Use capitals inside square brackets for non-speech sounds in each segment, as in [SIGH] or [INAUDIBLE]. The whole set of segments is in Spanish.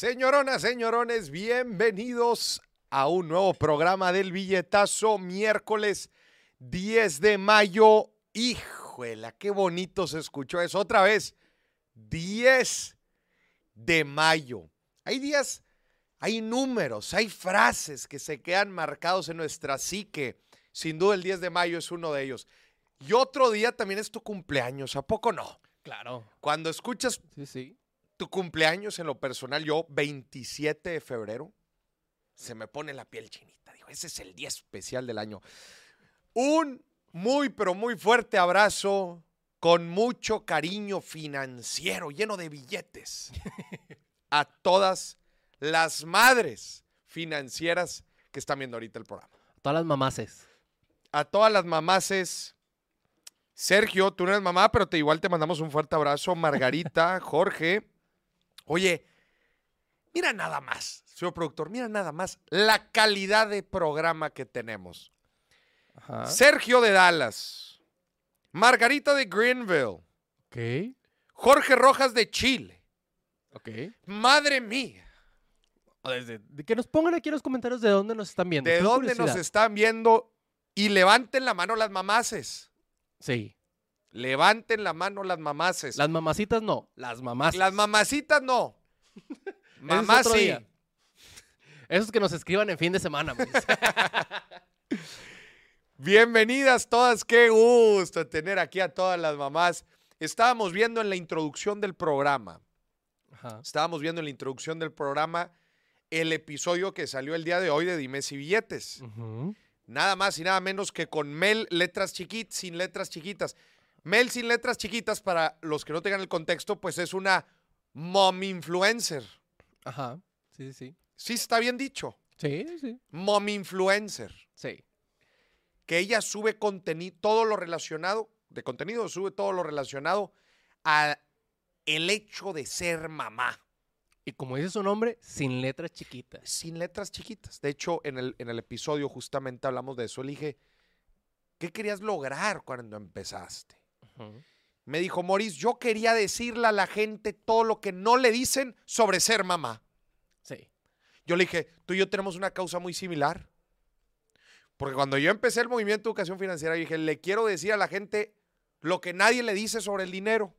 Señoronas, señorones, bienvenidos a un nuevo programa del billetazo miércoles 10 de mayo. Híjole, qué bonito se escuchó eso otra vez. 10 de mayo. Hay días, hay números, hay frases que se quedan marcados en nuestra psique. Sin duda el 10 de mayo es uno de ellos. Y otro día también es tu cumpleaños, ¿a poco no? Claro. Cuando escuchas Sí, sí. Tu cumpleaños en lo personal, yo 27 de febrero, se me pone la piel chinita. Digo, ese es el día especial del año. Un muy, pero muy fuerte abrazo con mucho cariño financiero, lleno de billetes, [LAUGHS] a todas las madres financieras que están viendo ahorita el programa. Todas las mamaces. A todas las mamaces. Sergio, tú no eres mamá, pero te, igual te mandamos un fuerte abrazo. Margarita, [LAUGHS] Jorge. Oye, mira nada más, señor productor, mira nada más la calidad de programa que tenemos. Ajá. Sergio de Dallas, Margarita de Greenville, Ok. Jorge Rojas de Chile. Ok. Madre mía, desde- de que nos pongan aquí en los comentarios de dónde nos están viendo. ¿de Tengo dónde nos están viendo? Y levanten la mano las mamaces. Sí. Levanten la mano las mamaces. Las mamacitas no. Las mamás. Las mamacitas no. [LAUGHS] Ese es Mamá otro sí. día. Esos que nos escriban en fin de semana. [LAUGHS] Bienvenidas todas, qué gusto tener aquí a todas las mamás. Estábamos viendo en la introducción del programa, Ajá. estábamos viendo en la introducción del programa el episodio que salió el día de hoy de Dimes y Billetes. Nada más y nada menos que con Mel letras chiquitas, sin letras chiquitas. Mel sin letras chiquitas, para los que no tengan el contexto, pues es una mom influencer. Ajá. Sí, sí, sí. Está bien dicho. Sí, sí. Mom influencer. Sí. que ella sube contenido, todo lo relacionado, de contenido, sube todo lo relacionado a el hecho de ser mamá, Y como dice su nombre, sin letras chiquitas. sin letras chiquitas. De hecho, en el, en el episodio justamente hablamos de eso. Le dije, ¿qué querías lograr cuando empezaste? Me dijo, Maurice, yo quería decirle a la gente todo lo que no le dicen sobre ser mamá. Sí. Yo le dije, tú y yo tenemos una causa muy similar. Porque cuando yo empecé el movimiento de educación financiera, yo dije, le quiero decir a la gente lo que nadie le dice sobre el dinero.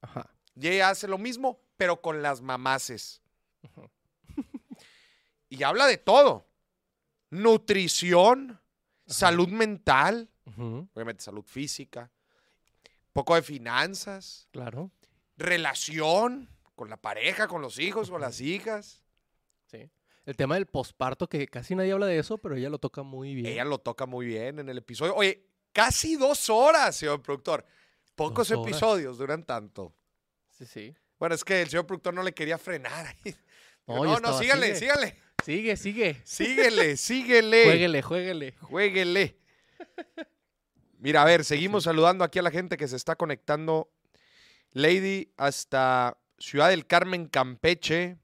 Ajá. Y ella hace lo mismo, pero con las mamaces. Ujú. [LAUGHS] y habla de todo. Nutrición, salud mental, obviamente salud física, poco de finanzas, Claro. relación con la pareja, con los hijos, con las hijas. Sí. El tema del posparto, que casi nadie habla de eso, pero ella lo toca muy bien. Ella lo toca muy bien en el episodio. Oye, casi dos horas, señor productor. Pocos episodios duran tanto. Sí, sí. Bueno, es que el señor productor no le quería frenar. [LAUGHS] No, no, no, sígale, sigue. sígale. Sigue, sigue. Síguele, síguele. [LAUGHS] Jueguele, jueguele. Jueguele. Mira, a ver, seguimos saludando aquí a la gente que se está conectando. Lady hasta Ciudad del Carmen, Campeche.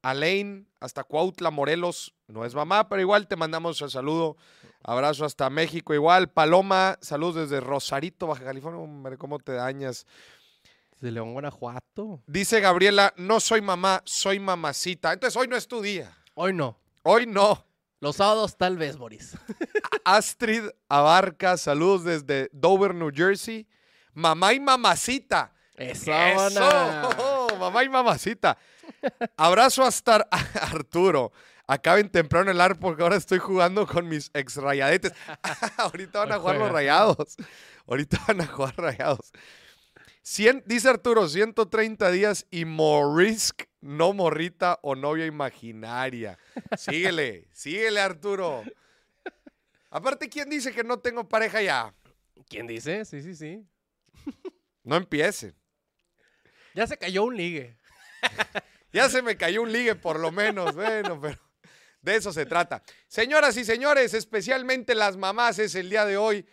Alain hasta Cuautla, Morelos. No es mamá, pero igual te mandamos el saludo. Abrazo hasta México igual. Paloma, saludos desde Rosarito, Baja California. Hombre, ¿cómo te dañas? De León, Guanajuato. Dice Gabriela, no soy mamá, soy mamacita. Entonces hoy no es tu día. Hoy no. Hoy no. Los sábados tal vez, Boris. Astrid Abarca, saludos desde Dover, New Jersey. Mamá y mamacita. Eso, ¡Eso! [LAUGHS] Mamá y mamacita. Abrazo hasta Ar- [LAUGHS] Arturo. Acaben temprano el ar porque ahora estoy jugando con mis ex rayadetes. [LAUGHS] Ahorita van a jugar los rayados. Ahorita van a jugar rayados. Cien- dice Arturo, 130 días y Morisc, no morrita o novia imaginaria. Síguele, síguele Arturo. Aparte, ¿quién dice que no tengo pareja ya? ¿Quién dice? Sí, sí, sí. No empiece. Ya se cayó un ligue. [LAUGHS] Ya se me cayó un ligue por lo menos. Bueno, pero de eso se trata. Señoras y señores, especialmente las mamás es el día de hoy.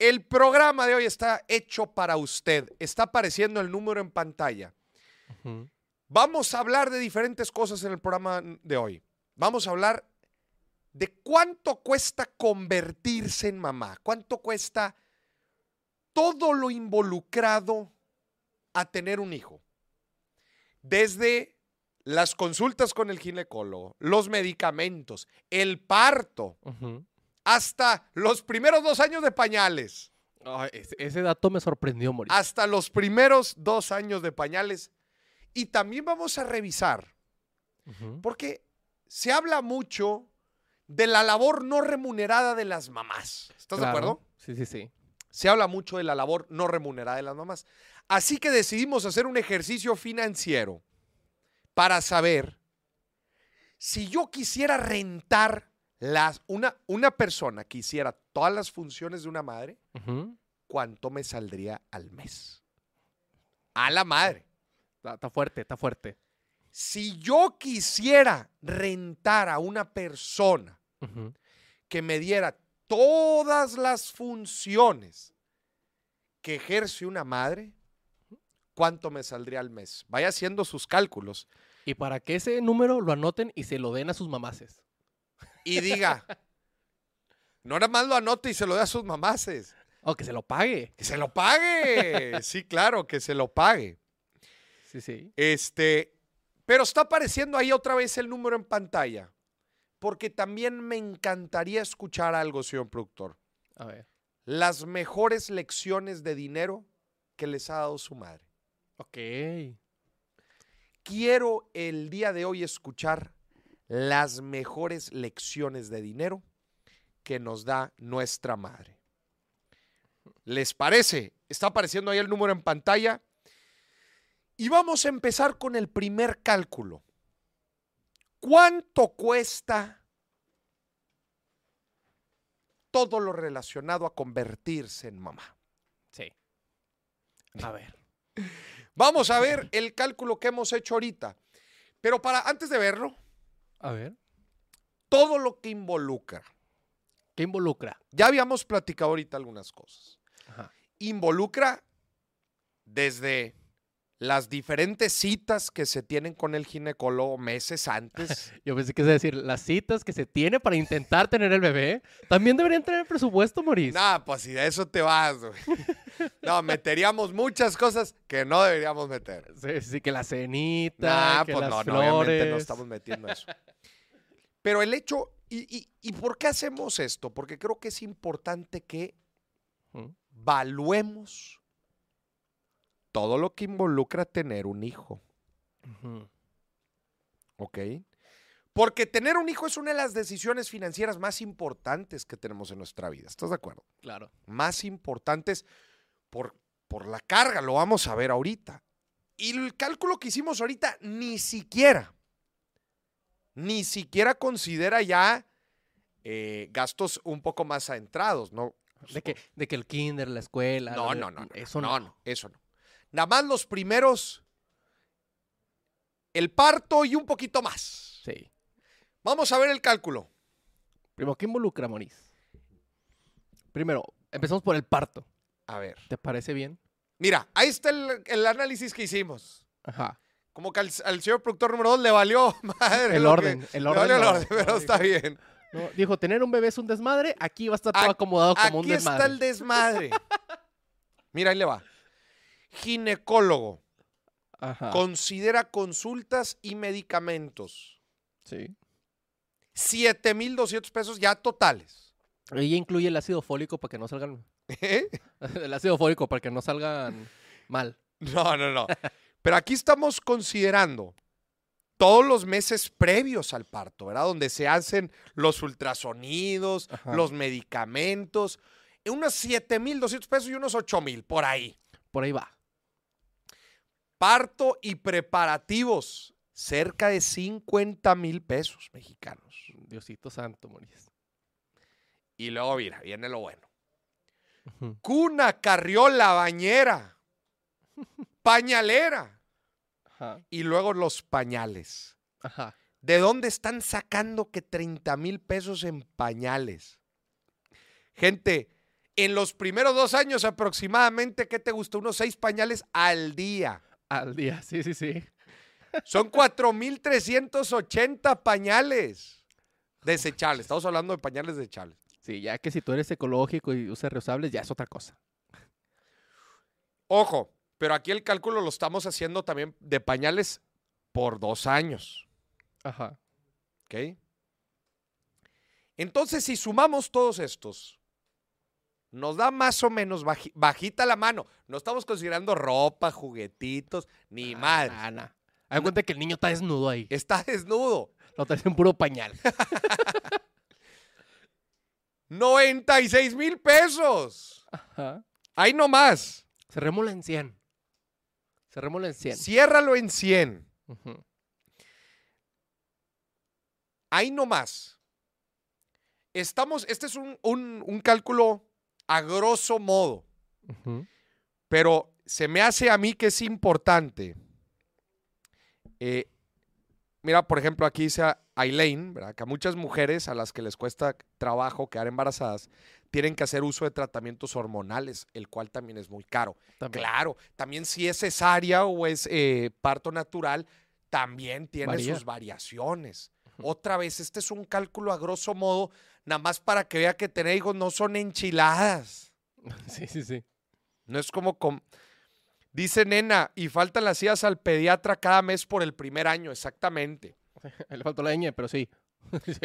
El programa de hoy está hecho para usted. Está apareciendo el número en pantalla. Ujú. Vamos a hablar de diferentes cosas en el programa de hoy. Vamos a hablar de cuánto cuesta convertirse en mamá, cuánto cuesta todo lo involucrado a tener un hijo. Desde las consultas con el ginecólogo, los medicamentos, el parto, hasta los primeros dos años de pañales. Ay, ese, ese dato me sorprendió, Moris. Hasta los primeros dos años de pañales. Y también vamos a revisar, porque se habla mucho de la labor no remunerada de las mamás. ¿Estás de acuerdo? Sí, sí, sí. Se habla mucho de la labor no remunerada de las mamás. Así que decidimos hacer un ejercicio financiero para saber si yo quisiera rentar las, una, una persona que hiciera todas las funciones de una madre. ¿cuánto me saldría al mes? A la madre. Está, está fuerte, está fuerte. Si yo quisiera rentar a una persona que me diera todas las funciones que ejerce una madre, ¿cuánto me saldría al mes? Vaya haciendo sus cálculos Y para que ese número lo anoten y se lo den a sus mamases. y diga, [LAUGHS] no nada más lo anote y se lo dé a sus mamases, O que se lo pague. que se lo pague. [LAUGHS] Sí, claro, que se lo pague. Sí, sí. Este, pero está apareciendo ahí otra vez el número en pantalla, porque también me encantaría escuchar algo, señor productor. A ver. Las mejores lecciones de dinero que les ha dado su madre. Ok. Quiero el día de hoy escuchar las mejores lecciones de dinero que nos da nuestra madre. ¿Les parece? Está apareciendo ahí el número en pantalla. Y vamos a empezar con el primer cálculo. ¿Cuánto cuesta todo lo relacionado a convertirse en mamá? Sí. A ver. Vamos a [LAUGHS] ver el cálculo que hemos hecho ahorita. Pero para antes de verlo, A ver. todo lo que involucra. ¿Qué involucra? Ya habíamos platicado ahorita algunas cosas. Ajá. Involucra desde las diferentes citas que se tienen con el ginecólogo meses antes. [LAUGHS] Yo pensé que es decir, las citas que se tiene para intentar tener el bebé también deberían tener presupuesto, Moris. Nah, pues si de eso te vas, güey. [LAUGHS] No, meteríamos muchas cosas que no deberíamos meter. Sí, sí, que la cenita, Nah, que pues las no, no, flores. obviamente no estamos metiendo eso. [LAUGHS] Pero el hecho, y, y- ¿y por qué hacemos esto? Porque creo que es importante que Ujú. Todo lo que involucra tener un hijo. ¿ok? Porque tener un hijo es una de las decisiones financieras más importantes que tenemos en nuestra vida. ¿Estás de acuerdo? Claro. Más importantes por, por la carga, lo vamos a ver ahorita. Y el cálculo que hicimos ahorita ni siquiera, ni siquiera considera ya eh, gastos un poco más adentrados, ¿no? De que, de que el kinder, la escuela. No, no, no, no. Eso no, no. no, eso no. Nada más los primeros, el parto y un poquito más. Sí. Vamos a ver el cálculo. Primero, ¿qué involucra, Moris? Primero, empezamos por el parto. A ver. ¿Te parece bien? Mira, ahí está el, el análisis que hicimos. Ajá. Como que al, al señor productor número 2 le valió [LAUGHS] madre. El orden, que- el le orden el no. orden, pero No, está dijo- bien. No, dijo, tener un bebé es un desmadre. Aquí va a estar todo Ac- acomodado como un Aquí está desmadre. el desmadre. [LAUGHS] Mira, ahí le va. Ginecólogo. Ajá. Considera consultas y medicamentos. Sí. 7,200 pesos ya totales. Ella incluye el ácido fólico para que no salgan. ¿Eh? [LAUGHS] El ácido fólico para que no salgan mal. No, no, no. Pero aquí estamos considerando todos los meses previos al parto, ¿verdad? Donde se hacen los ultrasonidos, Ajá. los medicamentos, unos 7,200 pesos y unos 8,000 por ahí. Por ahí va. Parto y preparativos, cerca de 50 mil pesos mexicanos. Diosito santo, Moris. Y luego, mira, viene lo bueno. Cuna, carriola, bañera, [LAUGHS] pañalera Ajá. y luego los pañales. Ajá. ¿De dónde están sacando que 30 mil pesos en pañales? Gente, en los primeros dos años aproximadamente, ¿qué te gustó? Unos seis pañales al día. Al día, [LAUGHS] sí, sí, sí. Son 4.380 pañales desechables. Estamos hablando de pañales desechables. Sí, ya que si tú eres ecológico y usas reusables, ya es otra cosa. Ojo, pero aquí el cálculo lo estamos haciendo también de pañales por dos años. Ajá. ¿Ok? Entonces, si sumamos todos estos, nos da más o menos baji- bajita la mano. No estamos considerando ropa, juguetitos, ni más. Ah, nah. Haz cuenta que el niño está desnudo ahí. Está desnudo. Lo traes en puro pañal. [LAUGHS] 96 mil pesos. Ajá. Ahí nomás. Cerrémoslo en 100. Cerrémoslo en 100. Ciérralo en 100. Ujú. Ahí nomás. Estamos, este es un, un- un cálculo a grosso modo, pero se me hace a mí que es importante. Eh, mira, por ejemplo, aquí dice Aileen, ¿verdad? que a muchas mujeres a las que les cuesta trabajo quedar embarazadas, tienen que hacer uso de tratamientos hormonales, el cual también es muy caro. También. Claro, también si es cesárea o es eh, parto natural, también tiene Varía. sus variaciones. Otra vez, este es un cálculo a grosso modo, nada más para que vea que tener hijos no son enchiladas. [LAUGHS] Sí, sí, sí. No es como... com- Dice nena, y faltan las idas al pediatra cada mes por el primer año, exactamente. [LAUGHS] Le faltó la ñ, pero [LAUGHS] sí.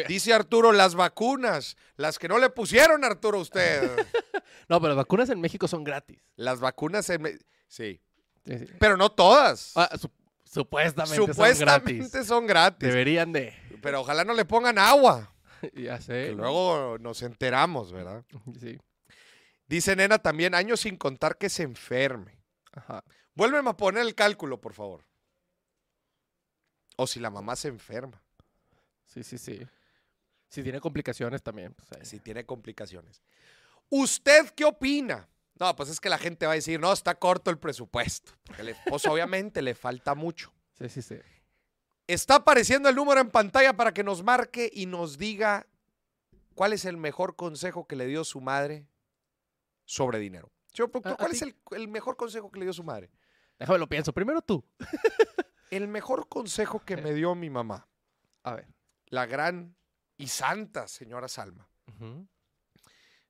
Dice Arturo, las vacunas, las que no le pusieron Arturo a usted. No, pero las vacunas en México son gratis. las vacunas, en sí, Sí, sí. pero no todas. Ah, su- supuestamente, Supuestamente son gratis. son gratis. Deberían de. Pero ojalá no le pongan agua. [LAUGHS] ya sé. Que luego nos enteramos, ¿verdad? [LAUGHS] Sí. Dice Nena también, años sin contar que se enferme. Ajá. Vuélveme a poner el cálculo, por favor. O si la mamá se enferma, Sí, sí, sí. Si tiene complicaciones también. Pues, si tiene complicaciones. ¿Usted qué opina? No, pues es que la gente va a decir, no, está corto el presupuesto. Porque le- pues [LAUGHS] obviamente le falta mucho. Sí, sí, sí. Está apareciendo el número en pantalla para que nos marque y nos diga cuál es el mejor consejo que le dio su madre sobre dinero. Señor productor, ¿A- a ¿cuál es el, el mejor consejo que le dio su madre? Déjame lo pienso. Primero tú. [LAUGHS] El mejor consejo que me dio mi mamá, A ver. la gran y santa señora Salma,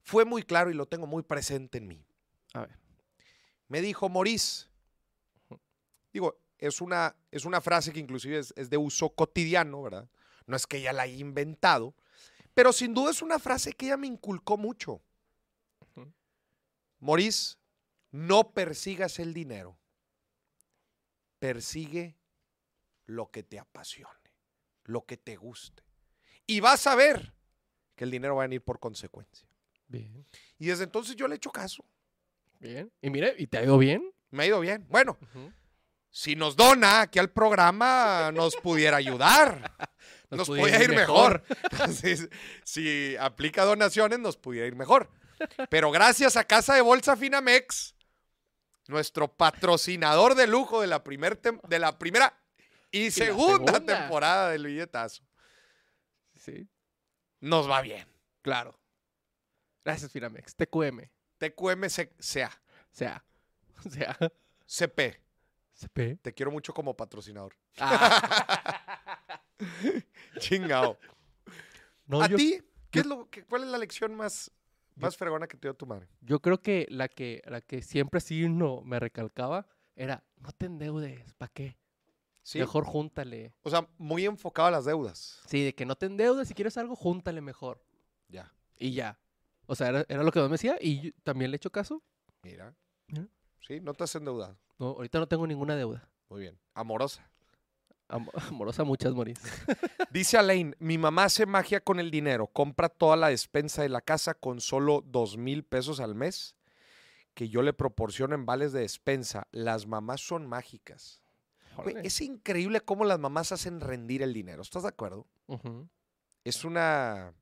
fue muy claro y lo tengo muy presente en mí. A ver. Me dijo, Morís, digo, es una, es una frase que inclusive es, es de uso cotidiano, ¿verdad? No es que ella la haya inventado, pero sin duda es una frase que ella me inculcó mucho. Morís, no persigas el dinero, persigue lo que te apasione, lo que te guste. Y vas a ver que el dinero va a venir por consecuencia. Bien. Y desde entonces yo le he hecho caso. Bien. Y mire, ¿y te ha ido bien? Me ha ido bien. Bueno. Si nos dona aquí al programa, nos pudiera ayudar. [LAUGHS] Nos, pudiera podría ir mejor. [LAUGHS] si, si aplica donaciones, nos pudiera ir mejor. Pero gracias a Casa de Bolsa Finamex, nuestro patrocinador de lujo de la, primer tem- de la primera y, segunda, segunda. temporada del billetazo, Sí. nos va bien. Claro. Gracias, Finamex. TQM. TQMCA, Sea. O sea. CP. [LAUGHS] Te quiero mucho como patrocinador. Ah, [LAUGHS] Chingao. no, ¿A yo, ti? ¿Qué es lo, qué- ¿Cuál es la lección más, más fregona que te dio tu madre? yo creo que la que la que siempre sí no me recalcaba era no te endeudes, ¿para qué? ¿Sí? Mejor júntale. O sea, muy enfocado a las deudas. Sí, de que no te endeudes, si quieres algo, júntale mejor. Ya. Y ya. O sea, era, era lo que me decía y yo también le he hecho caso. Mira. Mira. Sí, no te has endeudado. No, ahorita no tengo ninguna deuda. Muy bien. Amorosa. Am- [LAUGHS] amorosa muchas, Moris. [LAUGHS] Dice Alain, mi mamá hace magia con el dinero. Compra toda la despensa de la casa con solo dos mil pesos al mes que yo le proporciono en vales de despensa. Las mamás son mágicas. Güey, es increíble cómo las mamás hacen rendir el dinero. ¿Estás de acuerdo? Es una...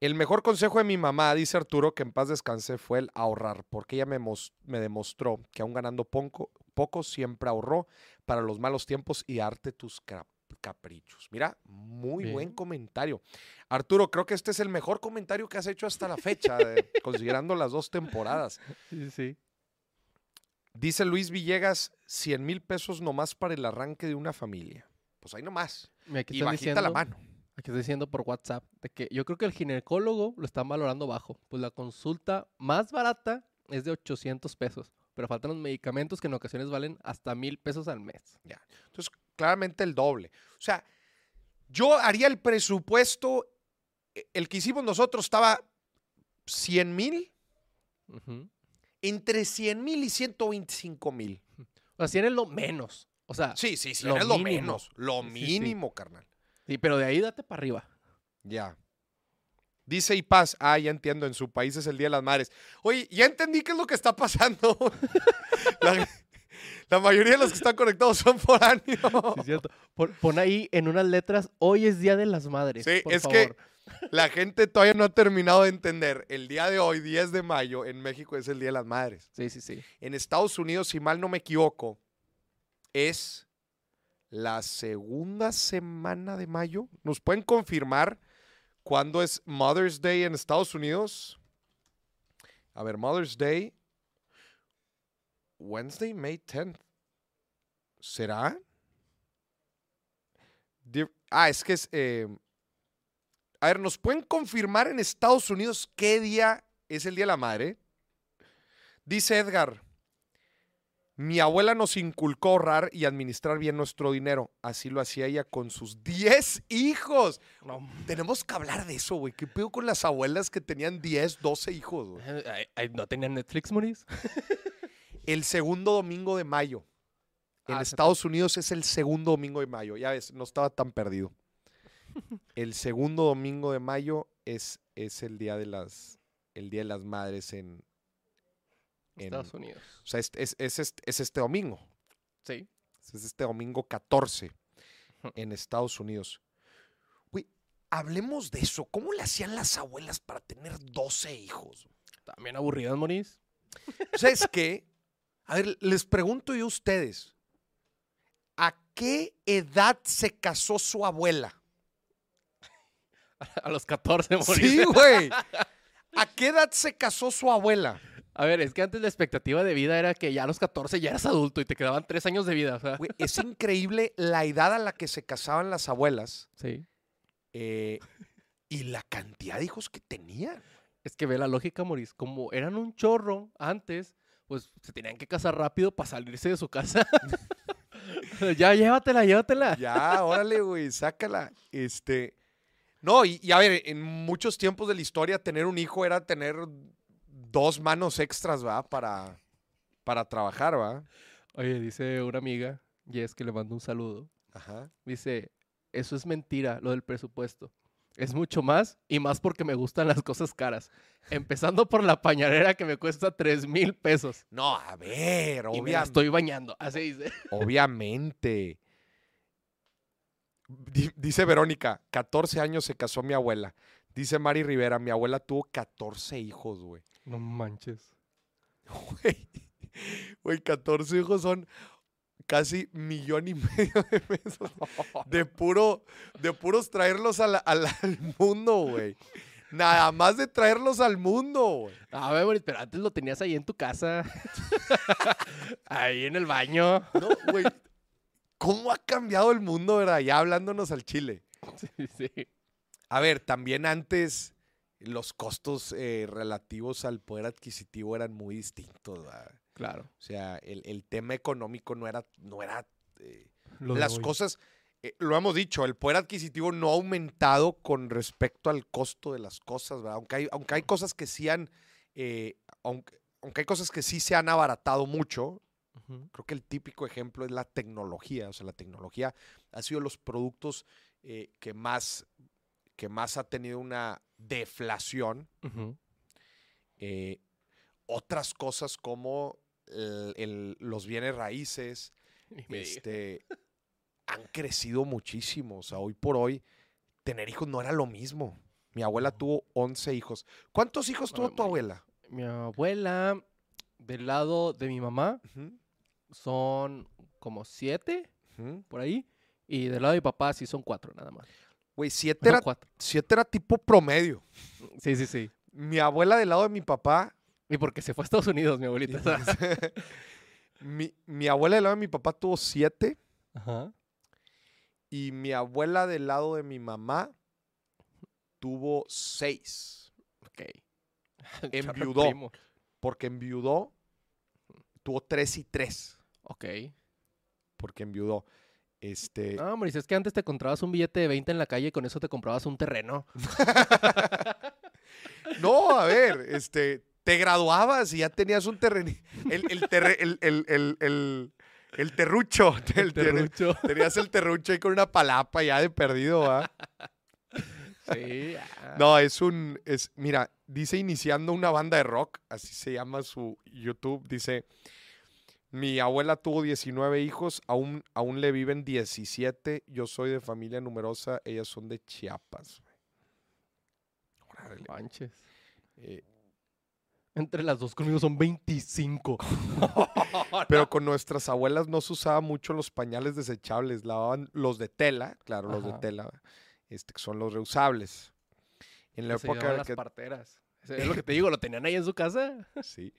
El mejor consejo de mi mamá, dice Arturo, que en paz descanse, fue el ahorrar, porque ella me, mos- me demostró que aun ganando poco, poco, siempre ahorró para los malos tiempos y darte tus cap- caprichos. Mira, muy buen comentario. Arturo, creo que este es el mejor comentario que has hecho hasta la fecha, de- [LAUGHS] considerando las dos temporadas. Sí, sí. Dice Luis Villegas, 100 mil pesos nomás para el arranque de una familia. Pues ahí nomás. Y bajita la diciendo- mano. Aquí está diciendo por WhatsApp de que yo creo que el ginecólogo lo están valorando bajo. Pues la consulta más barata es de 800 pesos. Pero faltan los medicamentos que en ocasiones valen hasta mil pesos al mes. Entonces, claramente el doble. O sea, yo haría el presupuesto, e- el que hicimos nosotros estaba 100 mil, entre 100 mil y 125 mil. O sea, 100 es lo menos. O sea, sí, Sí, sí, sí, Lo es lo mínimo. menos, lo Sí, sí. mínimo, carnal. pero de ahí date para arriba. Ya. Dice Ipaz, ah, ya entiendo, en su país es el Día de las Madres. Oye, ya entendí qué es lo que está pasando. [LAUGHS] la, la mayoría de los que están conectados son foráneos. Sí, es cierto. Pon, pon ahí en unas letras, hoy es Día de las Madres. Sí, por es que la gente todavía no ha terminado de entender. El día de hoy, 10 de mayo, en México es el Día de las Madres. Sí, sí, sí. En Estados Unidos, si mal no me equivoco, es la segunda semana de mayo. ¿Nos pueden confirmar cuándo es Mother's Day en Estados Unidos? A ver, Mother's Day. Wednesday, May 10th. ¿Será? Ah, es que es... eh, A ver, ¿nos pueden confirmar en Estados Unidos qué día es el Día de la Madre? Dice Edgar, mi abuela nos inculcó ahorrar y administrar bien nuestro dinero. Así lo hacía ella con sus 10 hijos. No, Tenemos que hablar de eso, güey. ¿Qué pedo con las abuelas que tenían 10, 12 hijos, güey? ¿No tenían Netflix, Moris? [LAUGHS] El segundo domingo de mayo. En Ah, Estados Unidos es el segundo domingo de mayo. Ya ves, no estaba tan perdido. [LAUGHS] El segundo domingo de mayo es, es el día de las el día de las madres en, en- Estados Unidos. o sea, es, es- es este, es este domingo. Sí. Es este domingo 14 Ujú. en Estados Unidos. Güey, hablemos de eso. ¿Cómo le hacían las abuelas para tener 12 hijos? También aburridas, Moris. [LAUGHS] ¿Sabes qué? A ver, les pregunto yo a ustedes. ¿A qué edad se casó su abuela? [LAUGHS] A los 14, Moris. Sí, güey. ¿A qué edad se casó su abuela? A ver, es que antes la expectativa de vida era que ya a los 14 ya eras adulto y te quedaban 3 años de vida. O sea, Güey, es increíble la edad a la que se casaban las abuelas sí. eh, y la cantidad de hijos que tenían. Es que ve la lógica, Moris. Como eran un chorro antes, pues se tenían que casar rápido para salirse de su casa. [LAUGHS] ya, llévatela, llévatela. Ya, órale, güey, sácala. Este. No, y, y a ver, en muchos tiempos de la historia, tener un hijo era tener dos manos extras, ¿va? Para, para trabajar, ¿va? Oye, dice una amiga, y es que le mando un saludo. Ajá. Dice, eso es mentira, lo del presupuesto. Es mucho más y más porque me gustan las cosas caras. Empezando por la pañalera que me cuesta 3 mil pesos. No, a ver, Y me la obvia- estoy bañando. Así dice. [LAUGHS] obviamente. Di- Dice Verónica, 14 años se casó mi abuela. Dice Mari Rivera, mi abuela tuvo 14 hijos, güey. No manches. Güey, güey, 14 hijos son casi millón y [LAUGHS] medio de pesos. De puro, de puros traerlos a la- a la- al mundo, güey. Nada más de traerlos al mundo, güey. A ver, Boris, pero antes lo tenías ahí en tu casa. [LAUGHS] ahí en el baño. No, güey. ¿Cómo ha cambiado el mundo, verdad? Ya hablándonos al chile. [LAUGHS] Sí, sí. A ver, también antes los costos eh, relativos al poder adquisitivo eran muy distintos, ¿verdad? Claro. O sea, el, el tema económico no era, no era eh, las cosas, eh, lo hemos dicho, el poder adquisitivo no ha aumentado con respecto al costo de las cosas, ¿verdad? Aunque hay, aunque hay cosas que sí han, eh, aunque, aunque hay cosas que sí se han abaratado mucho, creo que el típico ejemplo es la tecnología. O sea, la tecnología ha sido los productos eh, que, más, que más ha tenido una deflación. Eh, otras cosas como el- el- los bienes raíces, este, han crecido muchísimo. O sea, hoy por hoy, tener hijos no era lo mismo. Mi abuela tuvo 11 hijos. ¿Cuántos hijos tuvo tu abuela? Mi abuela, del lado de mi mamá, son como siete, por ahí. Y del lado de mi papá sí son cuatro, nada más. Güey, siete era, siete era tipo promedio. Sí, sí, sí. Mi abuela del lado de mi papá Y porque se fue a Estados Unidos, mi abuelita. [LAUGHS] mi, mi abuela del lado de mi papá tuvo siete Ajá. y mi abuela del lado de mi mamá tuvo seis. Ok. [LAUGHS] Enviudó. Porque enviudó, tuvo tres y tres. Ok. Porque enviudó. Este, No, hombre, es que antes te comprabas un billete de 20 en la calle y con eso te comprabas un terreno. [LAUGHS] no, a ver, este, te graduabas y ya tenías un terreno. El, el, terre- el, el, el, terrucho. [LAUGHS] el Terrucho. Tenías el terrucho ahí con una palapa ya de perdido, ¿va? Sí. ah. No, es un. Es, mira, dice iniciando una banda de rock, así se llama su YouTube. Dice: Mi abuela tuvo 19 hijos, aún, aún le viven 17. Yo soy de familia numerosa, ellas son de Chiapas. Órale, Manches. eh, Entre las dos conmigo son 25. [LAUGHS] pero con nuestras abuelas no se usaba mucho los pañales desechables, lavaban los de tela, claro, los de tela, este, que son los reusables. En la Se época en las que parteras. Es lo que te digo, lo tenían ahí en su casa. Sí.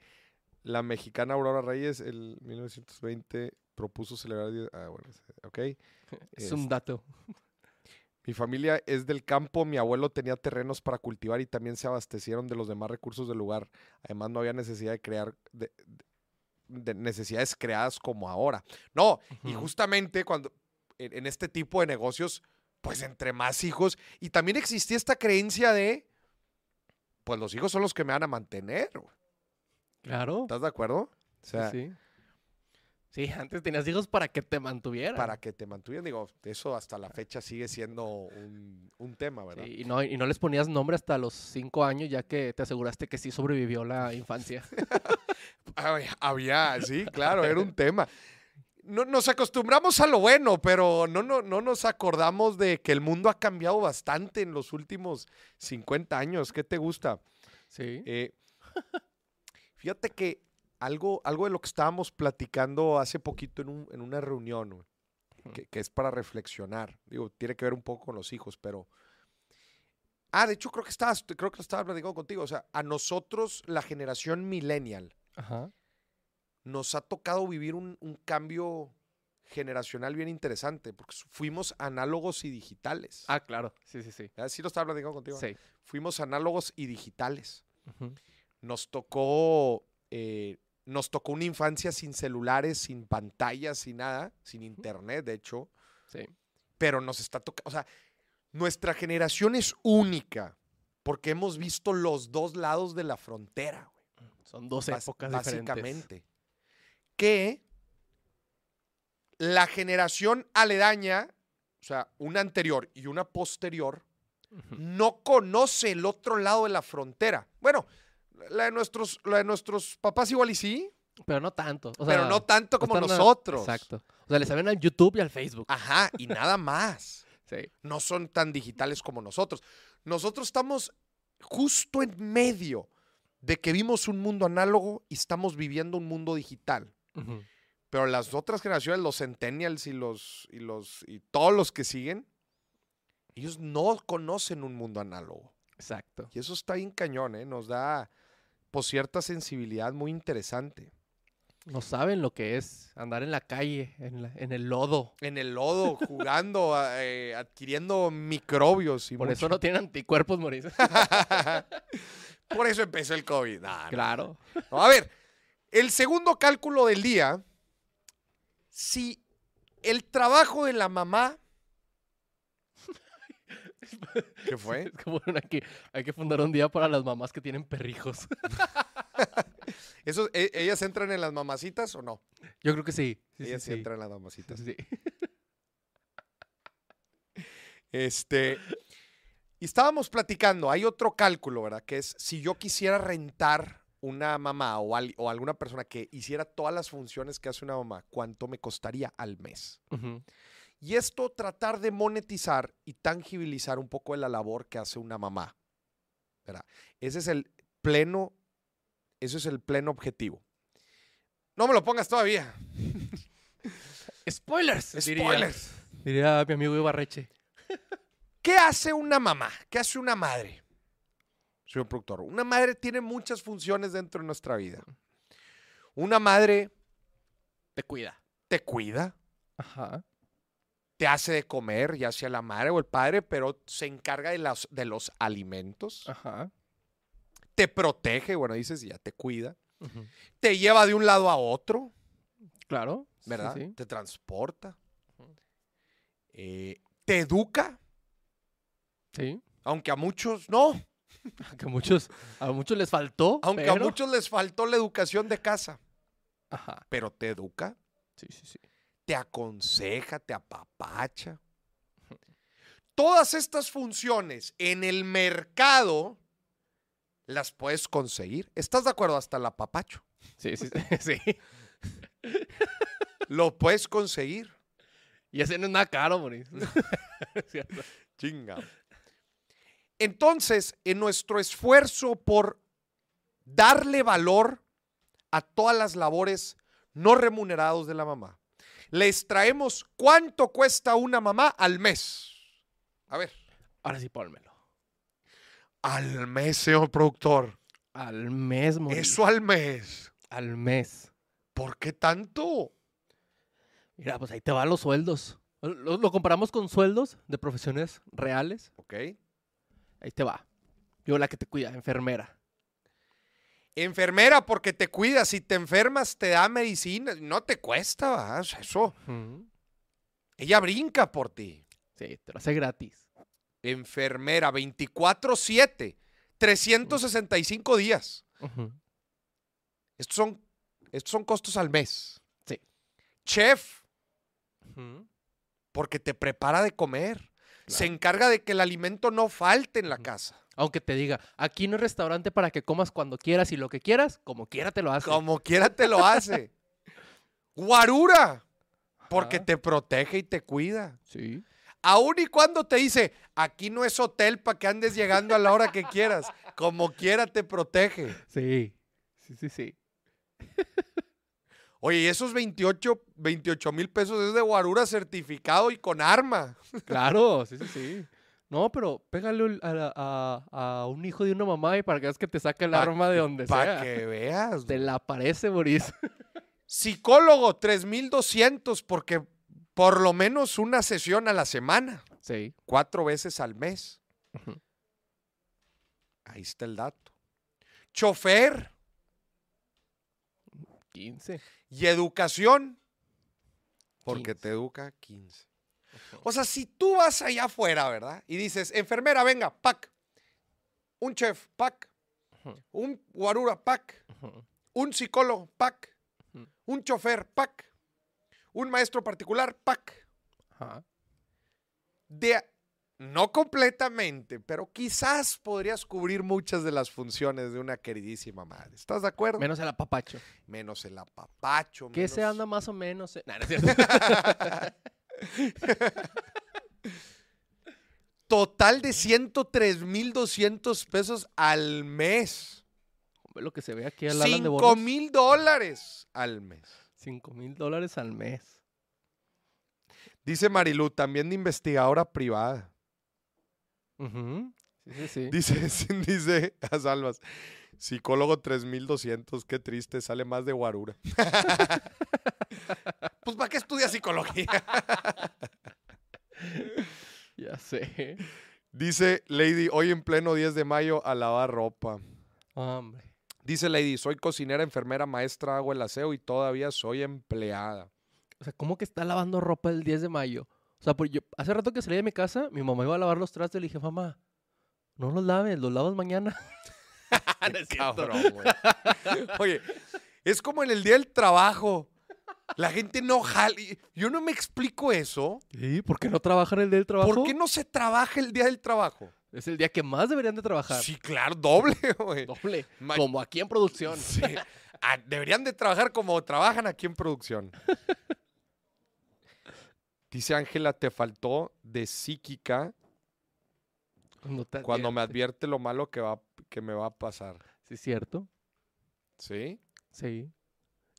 La mexicana Aurora Reyes, el 1920, propuso celebrar. Ah, bueno, ok. [LAUGHS] Es un Este, dato. Mi familia es del campo, mi abuelo tenía terrenos para cultivar y también se abastecieron de los demás recursos del lugar. Además, no había necesidad de crear. de- de- de necesidades creadas como ahora. No, y justamente cuando en, en este tipo de negocios, pues entre más hijos, y también existía esta creencia de, pues los hijos son los que me van a mantener. güey. Claro. ¿Estás de acuerdo? O Sí, sea, sí. Sí, antes tenías hijos para que te mantuvieran. para que te mantuvieran. Digo, eso hasta la fecha sigue siendo un, un tema, ¿verdad? Sí, y, no, y no les ponías nombre hasta los cinco años, ya que te aseguraste que sí sobrevivió la infancia. [LAUGHS] Había, había, sí, claro, era un tema. No, nos acostumbramos a lo bueno, pero no, no, no nos acordamos de que el mundo ha cambiado bastante en los últimos 50 años. ¿Qué te gusta? Sí. Eh, fíjate que algo, algo de lo que estábamos platicando hace poquito en, un- en una reunión, güey, Ujú. que, que es para reflexionar. Digo, tiene que ver un poco con los hijos, pero. Ah, de hecho, creo que estabas, creo que lo estaba platicando contigo. O sea, a nosotros, la generación millennial, Ajá. nos ha tocado vivir un, un cambio generacional bien interesante, porque fuimos análogos y digitales. Ah, claro. Sí, sí, sí. Ah, Sí lo estaba platicando contigo. Sí. Fuimos análogos y digitales. Ujú. Nos tocó, eh, nos tocó una infancia sin celulares, sin pantallas, sin nada, sin internet, de hecho, Sí. pero nos está tocando, o sea, nuestra generación es única, porque hemos visto los dos lados de la frontera. güey. Son dos Bas- épocas diferentes. básicamente. Que la generación aledaña, o sea, una anterior y una posterior, no conoce el otro lado de la frontera. Bueno, la de nuestros, la de nuestros papás igual y sí, Pero no tanto. o pero no tanto como nosotros. Exacto. O sea, le saben al YouTube y al Facebook. Ajá, y nada más. [LAUGHS] Sí. No son tan digitales como nosotros. Nosotros estamos justo en medio de que vimos un mundo análogo y estamos viviendo un mundo digital. Pero las otras generaciones, los centennials y los y los y todos los que siguen, ellos no conocen un mundo análogo. Exacto. Y eso está bien cañón, ¿eh? Nos da pues, cierta sensibilidad muy interesante. No saben lo que es andar en la calle, en, la- en el lodo. En el lodo, jugando, eh, adquiriendo microbios y Por eso no tienen anticuerpos, Mauricio. [LAUGHS] Por eso empezó el COVID. Nah, no. claro. No, a ver, el segundo cálculo del día, si el trabajo de la mamá... [LAUGHS] ¿Qué fue? Es como una que hay que fundar un día para las mamás que tienen perrijos. [LAUGHS] Eso, e- ¿Ellas entran en las mamacitas o no? Yo creo que sí. Ellas sí sí. entran en las mamacitas. Sí. Este, y estábamos platicando, hay otro cálculo, ¿verdad? Que es si yo quisiera rentar una mamá o, al- o alguna persona que hiciera todas las funciones que hace una mamá, ¿cuánto me costaría al mes? Ujú. Y esto tratar de monetizar y tangibilizar un poco de la labor que hace una mamá. ¿verdad? Ese es el pleno, ese es el pleno objetivo. No me lo pongas todavía. [LAUGHS] Spoilers. diría- Spoilers. Diría, mi amigo Ibarreche. [LAUGHS] ¿Qué hace una mamá? ¿Qué hace una madre? Señor productor, una madre tiene muchas funciones dentro de nuestra vida. Una madre Te cuida. te cuida, Ajá. Te hace de comer, ya sea la madre o el padre, pero se encarga de, las, de los alimentos, Ajá. te protege, bueno, dices, ya te cuida, te lleva de un lado a otro, Claro. ¿verdad? sí. Te transporta. Eh, te educa, Sí. aunque a muchos no, [LAUGHS] Que a muchos, a muchos les faltó. aunque a muchos les faltó la educación de casa, Ajá. pero te educa, Sí, sí, sí. Te aconseja, te apapacha. Todas estas funciones en el mercado las puedes conseguir. ¿Estás de acuerdo? Hasta el apapacho. Sí, sí, [LAUGHS] sí. Lo puedes conseguir. Y ese no es nada caro, Boris. [LAUGHS] Chinga. Entonces, en nuestro esfuerzo por darle valor a todas las labores no remunerados de la mamá, les traemos cuánto cuesta una mamá al mes. A ver, Ahora sí, pónmelo. al mes, señor productor. Al mes. Eso al mes. Al mes. ¿Por qué tanto? Mira, pues ahí te van los sueldos. Lo, lo comparamos con sueldos de profesiones reales. Ok. Ahí te va. Yo la que te cuida, enfermera. Enfermera, porque te cuida. Si te enfermas, te da medicina. No te cuesta, ¿va? O sea, Eso. Ella brinca por ti. Sí, te lo hace gratis. Enfermera, 24-7, 365 días. Ujú. Estos son, estos son costos al mes. Sí. Chef, porque te prepara de comer. Se encarga de que el alimento no falte en la casa. Aunque te diga, aquí no es restaurante para que comas cuando quieras y lo que quieras, como quiera te lo hace. Como quiera te lo hace. [LAUGHS] Guarura, porque Ajá. te protege y te cuida. Sí. Aún y cuando te dice, aquí no es hotel para que andes llegando a la hora que quieras. Como quiera te protege. Sí. Sí, sí, sí. Oye, y esos 28 mil pesos es de guarura certificado y con arma. Claro, sí, sí, sí. No, pero pégale a, la- a- a un hijo de una mamá y para que veas que te saque el Pa- arma de donde Para sea. que veas. Te la aparece, Boris. [LAUGHS] Psicólogo, 3200, porque por lo menos una sesión a la semana, Sí. cuatro veces al mes. Ujú. Ahí está el dato. Chofer 15. y educación, porque 15. te educa 15. [LAUGHS] O sea, si tú vas allá afuera, ¿verdad? Y dices, enfermera, venga, pack. Un chef, pack. Un guarura, pack. Un psicólogo, pack. Un chofer, pack. Un maestro particular, pack. Ajá. De, no completamente, pero quizás podrías cubrir muchas de las funciones de una queridísima madre. ¿Estás de acuerdo? Menos el apapacho. Menos el apapacho. Que se menos- anda más o menos. eh. Nah, no es cierto. [LAUGHS] [LAUGHS] [LAUGHS] Total de 103,200 pesos al mes. Hombre, Lo que se ve aquí al Alan de 5 bonos. mil dólares al mes. 5 mil dólares al mes. Dice Marilu, también de investigadora privada. Ujú. Sí, sí, sí. Dice, [LAUGHS] dice a Salvas, psicólogo 3200, qué triste, sale más de guarura. [LAUGHS] pues ¿para qué estudia psicología? [LAUGHS] Ya sé. Dice Lady, hoy en pleno 10 de mayo a lavar ropa. Hombre. Dice Lady, soy cocinera, enfermera, maestra, hago el aseo y todavía soy empleada. O sea, ¿cómo que está lavando ropa el 10 de mayo? O sea, pues yo, hace rato que salí de mi casa, mi mamá iba a lavar los trastes y le dije, mamá, no los laves, los lavas mañana. [LAUGHS] [LAUGHS] Cabrón, güey. [LAUGHS] Oye, es como en el día del trabajo. La gente no jala. Yo no me explico eso. ¿Y por qué no trabajan el día del trabajo? ¿Por qué no se trabaja el día del trabajo? Es el día que más deberían de trabajar. Sí, claro, doble, [LAUGHS] güey. Doble. Ma- Como aquí en producción. Sí. Ah, deberían de trabajar como trabajan aquí en producción. Dice Ángela, te faltó de psíquica Cuando, me advierte. advierte lo malo que, va, que me va a pasar. Sí, cierto. ¿Sí? Sí.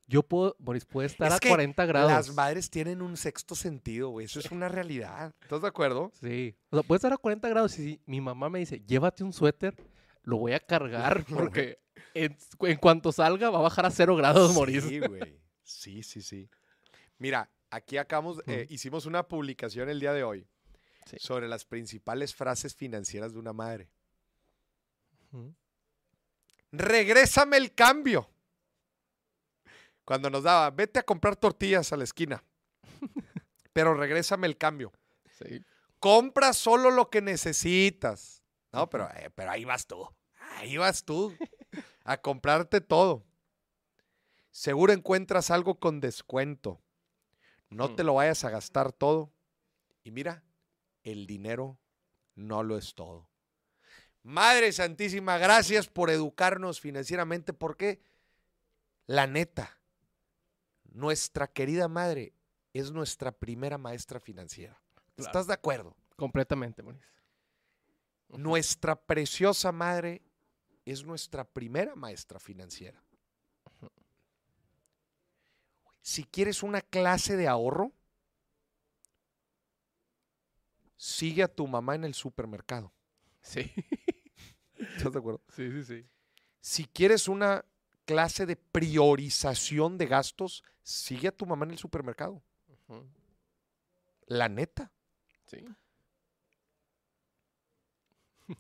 Yo puedo, Boris, puede estar Es a que 40 grados. Las madres tienen un sexto sentido, güey. Eso es una realidad. ¿Estás de acuerdo? Sí. O sea, puede estar a 40 grados y si mi mamá me dice, llévate un suéter, lo voy a cargar [LAUGHS] porque en, en cuanto salga va a bajar a 0 grados, Moris. Sí, güey. Sí, sí, sí. Mira, aquí acabamos, eh, hicimos una publicación el día de hoy Sí. sobre las principales frases financieras de una madre. Regrésame el cambio. Cuando nos daba, vete a comprar tortillas a la esquina. [LAUGHS] Pero regrésame el cambio. Sí. Compra solo lo que necesitas. No, pero, eh, pero ahí vas tú. Ahí vas tú. A comprarte todo. Seguro encuentras algo con descuento. No te Mm. lo vayas a gastar todo. Y mira, el dinero no lo es todo. Madre Santísima, gracias por educarnos financieramente porque la neta, nuestra querida madre es nuestra primera maestra financiera. Claro. ¿Estás de acuerdo? Completamente, Maurice. Ujú. Nuestra preciosa madre es nuestra primera maestra financiera. Si quieres una clase de ahorro, sigue a tu mamá en el supermercado. Sí. [LAUGHS] ¿Estás de acuerdo? Sí, sí, sí. Si quieres una clase de priorización de gastos, sigue a tu mamá en el supermercado. La neta. Sí. [LAUGHS]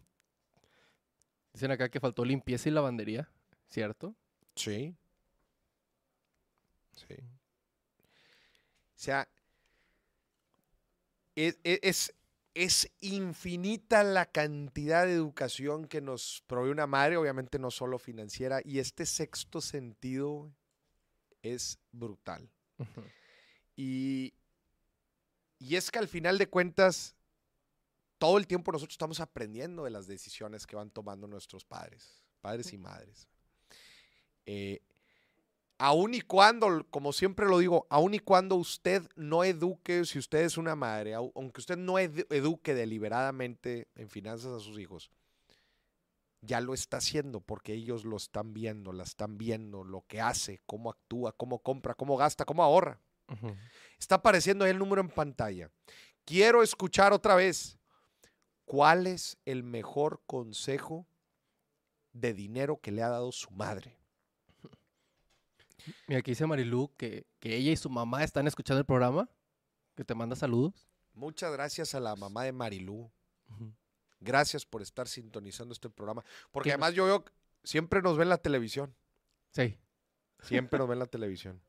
Dicen acá que faltó limpieza y lavandería, ¿cierto? Sí. Sí. O sea, es, e- es, es infinita la cantidad de educación que nos provee una madre, obviamente no solo financiera, y este sexto sentido es brutal. Y, y es que al final de cuentas, todo el tiempo nosotros estamos aprendiendo de las decisiones que van tomando nuestros padres, padres y madres. Eh, aun y cuando, como siempre lo digo, aun y cuando usted no eduque, si usted es una madre, au- aunque usted no edu- eduque deliberadamente en finanzas a sus hijos, ya lo está haciendo porque ellos lo están viendo, la están viendo, lo que hace, cómo actúa, cómo compra, cómo gasta, cómo ahorra. Está apareciendo ahí el número en pantalla. Quiero escuchar otra vez. ¿Cuál es el mejor consejo de dinero que le ha dado su madre? Mira, aquí dice Marilu que, que ella y su mamá están escuchando el programa, que te manda saludos. Muchas gracias a la mamá de Marilú. Gracias por estar sintonizando este programa. Porque además yo veo, que siempre nos ven en la televisión. Sí. Siempre nos ven en la televisión.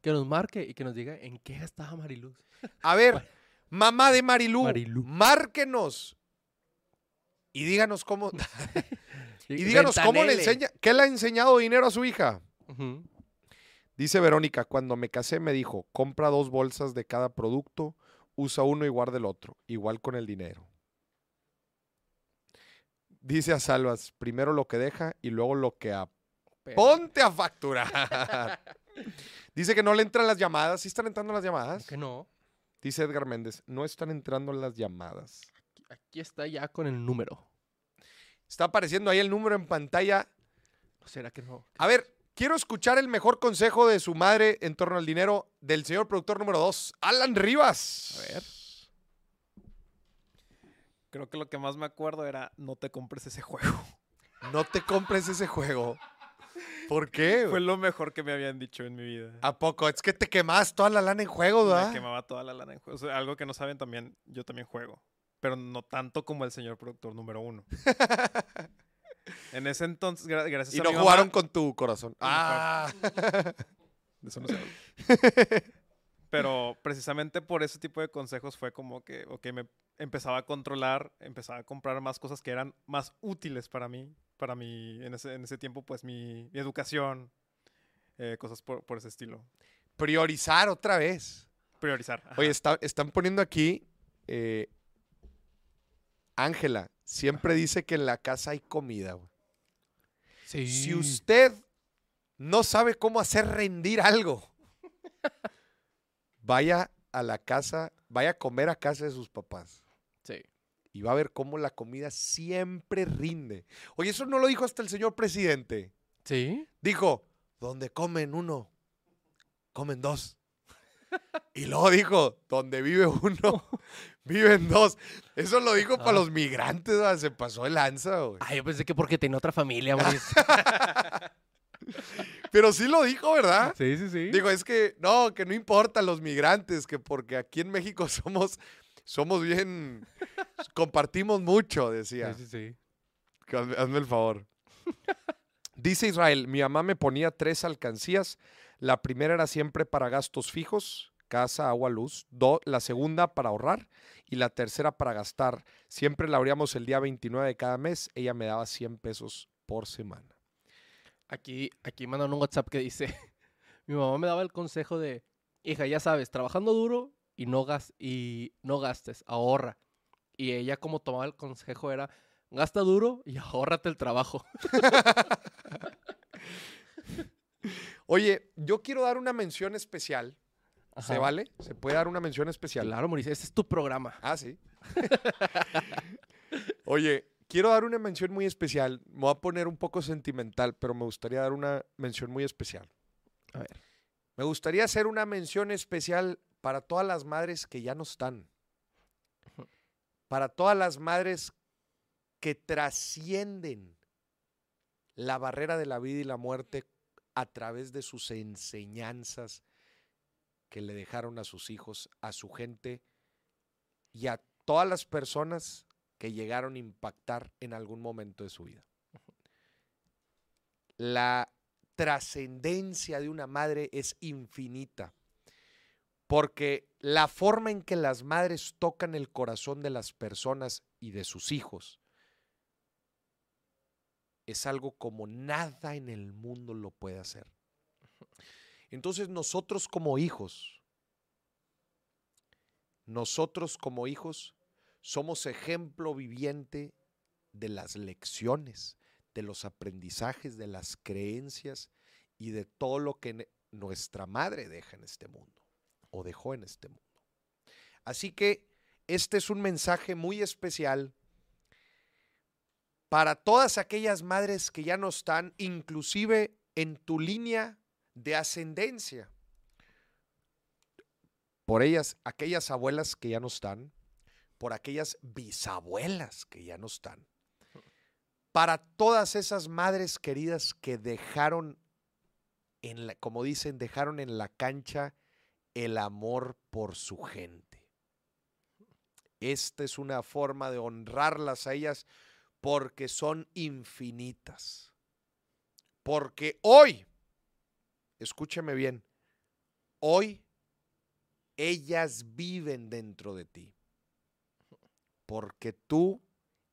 Que nos marque y que nos diga en qué gastaba Marilu. A ver, Bueno. mamá de Marilú, Marilú. márquenos. Y díganos cómo, [LAUGHS] [LAUGHS] y díganos cómo le enseña, ¿qué le ha enseñado dinero a su hija? Dice Verónica, cuando me casé me dijo, compra dos bolsas de cada producto, usa uno y guarda el otro, igual con el dinero. Dice a Salvas, primero lo que deja y luego lo que a... Pero- ¡Ponte a facturar! [LAUGHS] Dice que no le entran las llamadas. ¿Sí están entrando las llamadas? Que no. Dice Edgar Méndez, no están entrando las llamadas. Aquí está ya con el número. Está apareciendo ahí el número en pantalla. ¿O será que no? A ver, quiero escuchar el mejor consejo de su madre en torno al dinero del señor productor número 2, Alan Rivas. A ver. Creo que lo que más me acuerdo era no te compres ese juego. No te compres ese juego. ¿Por qué? [LAUGHS] Fue lo mejor que me habían dicho en mi vida. ¿A poco? Es que te quemas toda la lana en juego, me ¿verdad? quemaba toda la lana en juego. O sea, algo que no saben también, yo también juego. Pero no tanto como el señor productor número uno. [LAUGHS] en ese entonces, gra- gracias Y a no mi jugaron mamá, con tu corazón. Ah. [LAUGHS] de eso no se habla. [LAUGHS] Pero precisamente por ese tipo de consejos fue como que, ok, me empezaba a controlar, empezaba a comprar más cosas que eran más útiles para mí, para mí, en ese, en ese tiempo, pues mi, mi educación, eh, cosas por, por ese estilo. Priorizar otra vez. Priorizar. ajá. Oye, está- están poniendo aquí. eh, Ángela siempre dice que en la casa hay comida. güey. Sí. Si usted no sabe cómo hacer rendir algo, [LAUGHS] vaya a la casa, vaya a comer a casa de sus papás. Sí. Y va a ver cómo la comida siempre rinde. Oye, eso no lo dijo hasta el señor presidente. ¿Sí? Dijo, donde comen uno, comen dos. [LAUGHS] Y luego dijo, donde vive uno, [LAUGHS] viven dos. Eso lo dijo para Ah. los migrantes, ¿verdad? se pasó de lanza, güey. Ah, yo pensé que porque tenía otra familia, Maurice. [LAUGHS] Pero sí lo dijo, ¿verdad? sí, sí, sí. Digo, es que no, que no importan los migrantes, que porque aquí en México somos, somos bien, compartimos mucho, decía. Sí, sí, sí. Hazme el favor. Dice Israel, mi mamá me ponía tres alcancías. La primera era siempre para gastos fijos, casa, agua, luz. Do- la segunda para ahorrar y la tercera para gastar. Siempre la abríamos el día 29 de cada mes. Ella me daba 100 pesos por semana. Aquí, aquí mandan un WhatsApp que dice, [LAUGHS] mi mamá me daba el consejo de, hija, ya sabes, trabajando duro y no, gas y no gastes, ahorra. Y ella como tomaba el consejo era, gasta duro y ahórrate el trabajo. [LAUGHS] [LAUGHS] Oye, yo quiero dar una mención especial. ¿Se vale? ¿Se puede dar una mención especial? Claro, Mauricio, este es tu programa. Ah, sí. [LAUGHS] Oye, quiero dar una mención muy especial. Me voy a poner un poco sentimental, pero me gustaría dar una mención muy especial. A ver. Me gustaría hacer una mención especial para todas las madres que ya no están. Para todas las madres que trascienden la barrera de la vida y la muerte a través de sus enseñanzas que le dejaron a sus hijos, a su gente y a todas las personas que llegaron a impactar en algún momento de su vida. La trascendencia de una madre es infinita, porque la forma en que las madres tocan el corazón de las personas y de sus hijos es algo como nada en el mundo lo puede hacer. Entonces nosotros como hijos, nosotros como hijos somos ejemplo viviente de las lecciones, de los aprendizajes, de las creencias y de todo lo que nuestra madre deja en este mundo o dejó en este mundo. Así que este es un mensaje muy especial para todas aquellas madres que ya no están, inclusive en tu línea de ascendencia. Por ellas, aquellas abuelas que ya no están, por aquellas bisabuelas que ya no están, para todas esas madres queridas que dejaron, en la, como dicen, dejaron en la cancha el amor por su gente. Esta es una forma de honrarlas a ellas porque son infinitas. Porque hoy, escúcheme bien, hoy ellas viven dentro de ti. Porque tú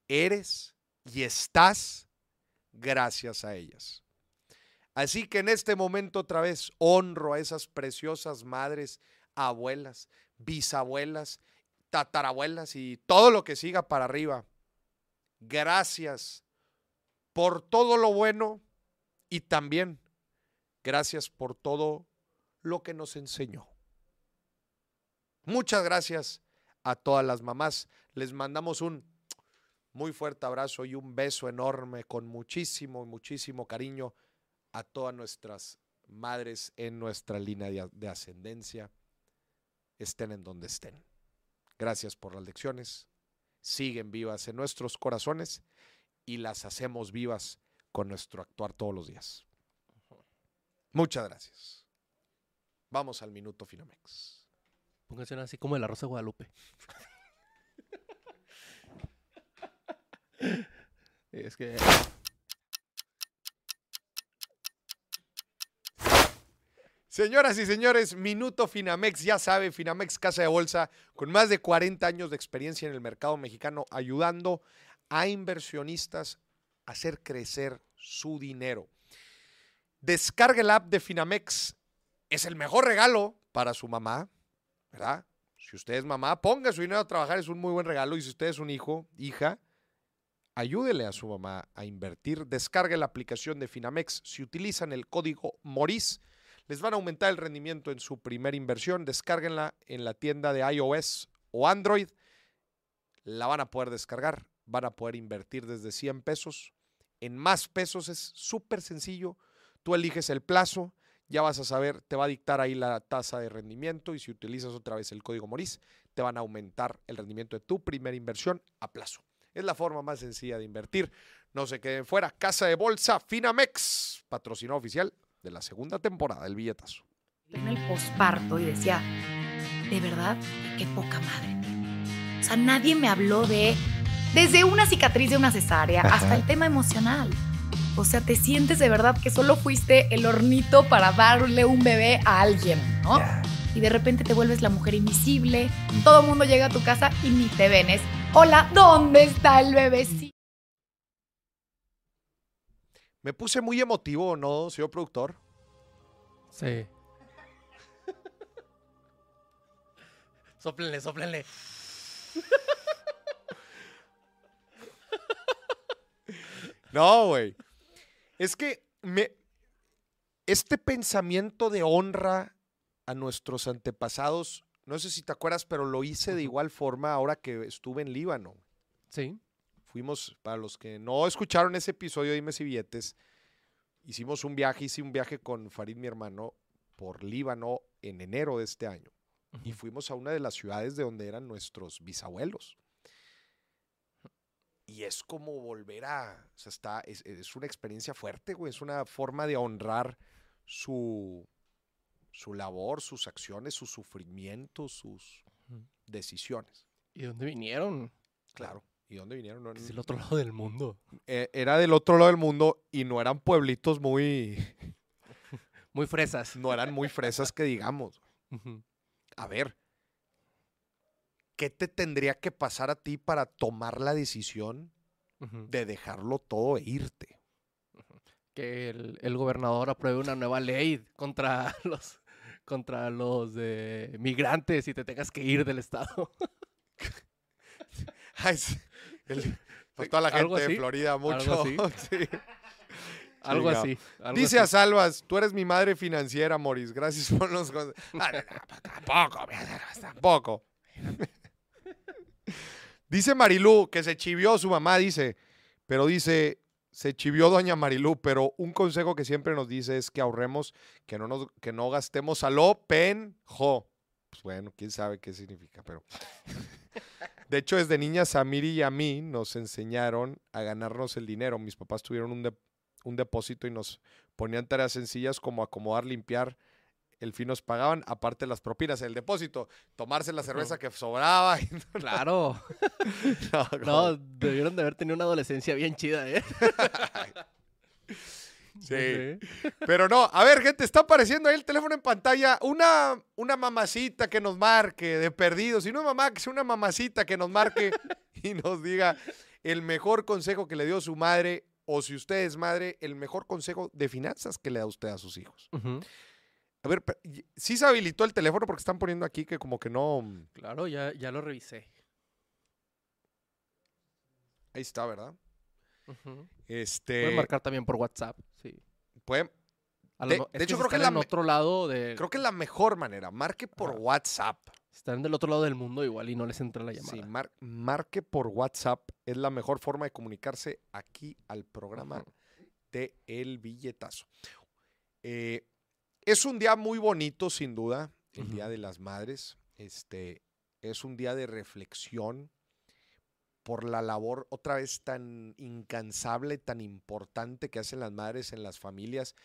eres y estás gracias a ellas. Así que en este momento otra vez honro a esas preciosas madres, abuelas, bisabuelas, tatarabuelas y todo lo que siga para arriba. Gracias por todo lo bueno y también gracias por todo lo que nos enseñó. Muchas gracias a todas las mamás. Les mandamos un muy fuerte abrazo y un beso enorme con muchísimo, muchísimo cariño a todas nuestras madres en nuestra línea de, de ascendencia, estén en donde estén. Gracias por las lecciones. Siguen vivas en nuestros corazones y las hacemos vivas con nuestro actuar todos los días. Muchas gracias. Vamos al minuto Finamex. Pónganse así como de la Rosa de Guadalupe. [LAUGHS] es que. Señoras y señores, Minuto Finamex, ya sabe, Finamex Casa de Bolsa, con más de 40 años de experiencia en el mercado mexicano, ayudando a inversionistas a hacer crecer su dinero. Descargue el app de Finamex, es el mejor regalo para su mamá, ¿verdad? Si usted es mamá, ponga su dinero a trabajar, es un muy buen regalo. Y si usted es un hijo, hija, ayúdele a su mamá a invertir. Descargue la aplicación de Finamex. Si utilizan el código MORIS, les van a aumentar el rendimiento en su primera inversión. Descárguenla en la tienda de iOS o Android. La van a poder descargar. Van a poder invertir desde 100 pesos. En más pesos es súper sencillo. Tú eliges el plazo. Ya vas a saber, te va a dictar ahí la tasa de rendimiento y si utilizas otra vez el código MORIS, te van a aumentar el rendimiento de tu primera inversión a plazo. Es la forma más sencilla de invertir. No se queden fuera. Casa de Bolsa Finamex, patrocinado oficial de la segunda temporada del billetazo. en el posparto y decía, de verdad, qué poca madre. O sea, nadie me habló de, desde una cicatriz de una cesárea hasta el tema emocional. O sea, te sientes de verdad que solo fuiste el hornito para darle un bebé a alguien, ¿no? y de repente te vuelves la mujer invisible. Todo el mundo llega a tu casa y ni te ven. Es, hola, ¿dónde está el bebecito? Me puse muy emotivo, ¿no, señor productor? Sí. sóplenle, sóplenle. No, güey. Es que me, este pensamiento de honra a nuestros antepasados, no sé si te acuerdas, pero lo hice de igual forma ahora que estuve en Líbano. Sí. Fuimos, para los que no escucharon ese episodio Dime si billetes, hicimos un viaje, hice un viaje con Farid, mi hermano, por Líbano en enero de este año. Y fuimos a una de las ciudades de donde eran nuestros bisabuelos. Y es como volver a, o sea, está, es, es una experiencia fuerte, güey, es una forma de honrar su, su labor, sus acciones, sus sufrimientos, sus decisiones. ¿Y de dónde vinieron? Claro. ¿Y dónde vinieron? No, Es del otro lado del mundo. eh, era del otro lado del mundo y no eran pueblitos muy, [LAUGHS] Muy fresas. no eran muy fresas que digamos. A ver, ¿qué te tendría que pasar a ti para tomar la decisión de dejarlo todo e irte? que el, el gobernador apruebe una nueva ley contra [LAUGHS] los contra los eh, migrantes y te tengas que ir del estado. [LAUGHS] Ay, sí, el- pues toda la ¿Algo gente de? Florida, mucho. así? [LAUGHS] sí. algo así. algo Dice a. Salvas, tú eres mi madre financiera, Moris. Gracias [LAUGHS] por los... con- Ah, no, no, tampoco, tampoco. [LAUGHS] Dice Marilú que se chivió su mamá, dice, pero dice, se chivió doña Marilú, pero un consejo que siempre nos dice es que ahorremos, que no, nos, que no gastemos a lo penjo. Pues bueno, quién sabe qué significa, pero... [LAUGHS] De hecho, desde niñas a Miri y a mí nos enseñaron a ganarnos el dinero. Mis papás tuvieron un, de- un depósito y nos ponían tareas sencillas como acomodar, limpiar. El fin nos pagaban, aparte las propinas, el depósito, tomarse la cerveza que sobraba. [LAUGHS] y Claro. no, No, [LAUGHS] debieron de haber tenido una adolescencia bien chida, ¿eh? [LAUGHS] Sí. [LAUGHS] Pero no, a ver, gente, está apareciendo ahí el teléfono en pantalla. Una, una mamacita que nos marque de perdidos. Y no mamá, que sea una mamacita que nos marque [LAUGHS] y nos diga el mejor consejo que le dio su madre. O si usted es madre, el mejor consejo de finanzas que le da usted a sus hijos. A ver, sí se habilitó el teléfono porque están poniendo aquí que como que no. Claro, ya, ya lo revisé. Ahí está, ¿verdad? Ujú. Este. Pueden marcar también por WhatsApp, sí. pueden- A lo De- hecho, si creo que la otro lado de... creo que es la mejor manera. Marque por Ajá. WhatsApp. están del otro lado del mundo igual y no les entra la llamada. Sí, mar- marque por WhatsApp. Es la mejor forma de comunicarse aquí al programa de El Billetazo. Eh, es un día muy bonito, sin duda, el Día de las Madres. Este, es un día de reflexión por la labor otra vez tan incansable, tan importante que hacen las madres en las familias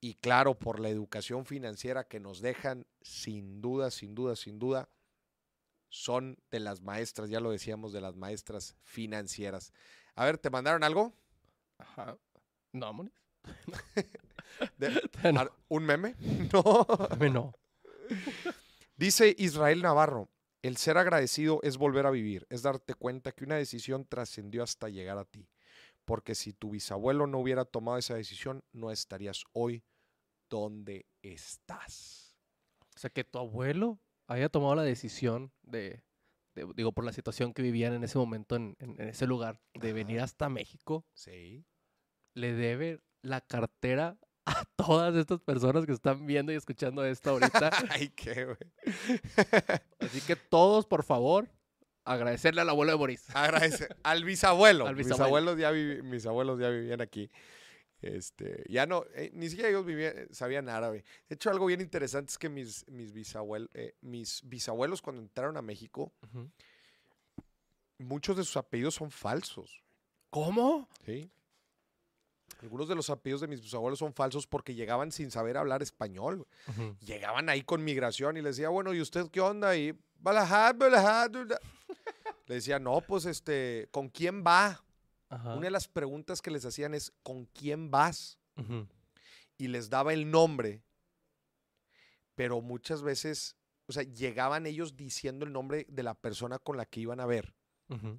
y claro, por la educación financiera que nos dejan, sin duda, sin duda, sin duda, son de las maestras, ya lo decíamos, de las maestras financieras. A ver, ¿te mandaron algo? Ajá. No. [LAUGHS] De- [LAUGHS] ¿Un meme? [LAUGHS] No. no. Dice Israel Navarro, el ser agradecido es volver a vivir, es darte cuenta que una decisión trascendió hasta llegar a ti. Porque si tu bisabuelo no hubiera tomado esa decisión, no estarías hoy donde estás. O sea, que tu abuelo haya tomado la decisión de, de- digo, por la situación que vivían en ese momento en, en- en ese lugar, de venir hasta México, Sí. le debe la cartera a todas estas personas que están viendo y escuchando esto ahorita. [LAUGHS] Ay, qué, güey. Así que todos, por favor, agradecerle al abuelo de Boris. Agradece al bisabuelo. Al Mis bisabuelo. abuelos ya, vivi- mis abuelos ya vivían aquí. Este, ya no, eh, ni siquiera ellos vivían, eh, sabían árabe. De hecho, algo bien interesante es que mis, mis, bisabuel- eh, mis bisabuelos cuando entraron a México, muchos de sus apellidos son falsos. ¿Cómo? ¿sí? Algunos de los apellidos de mis bisabuelos son falsos porque llegaban sin saber hablar español. Ujú. Llegaban ahí con migración y les decía, bueno, ¿y usted qué onda? Y balajad, balajad, balajad". [LAUGHS] Le decía, no, pues este, ¿con quién va? Ajá. Una de las preguntas que les hacían es, ¿con quién vas? Ujú. Y les daba el nombre, pero muchas veces o sea, llegaban ellos diciendo el nombre de la persona con la que iban a ver. Ujú.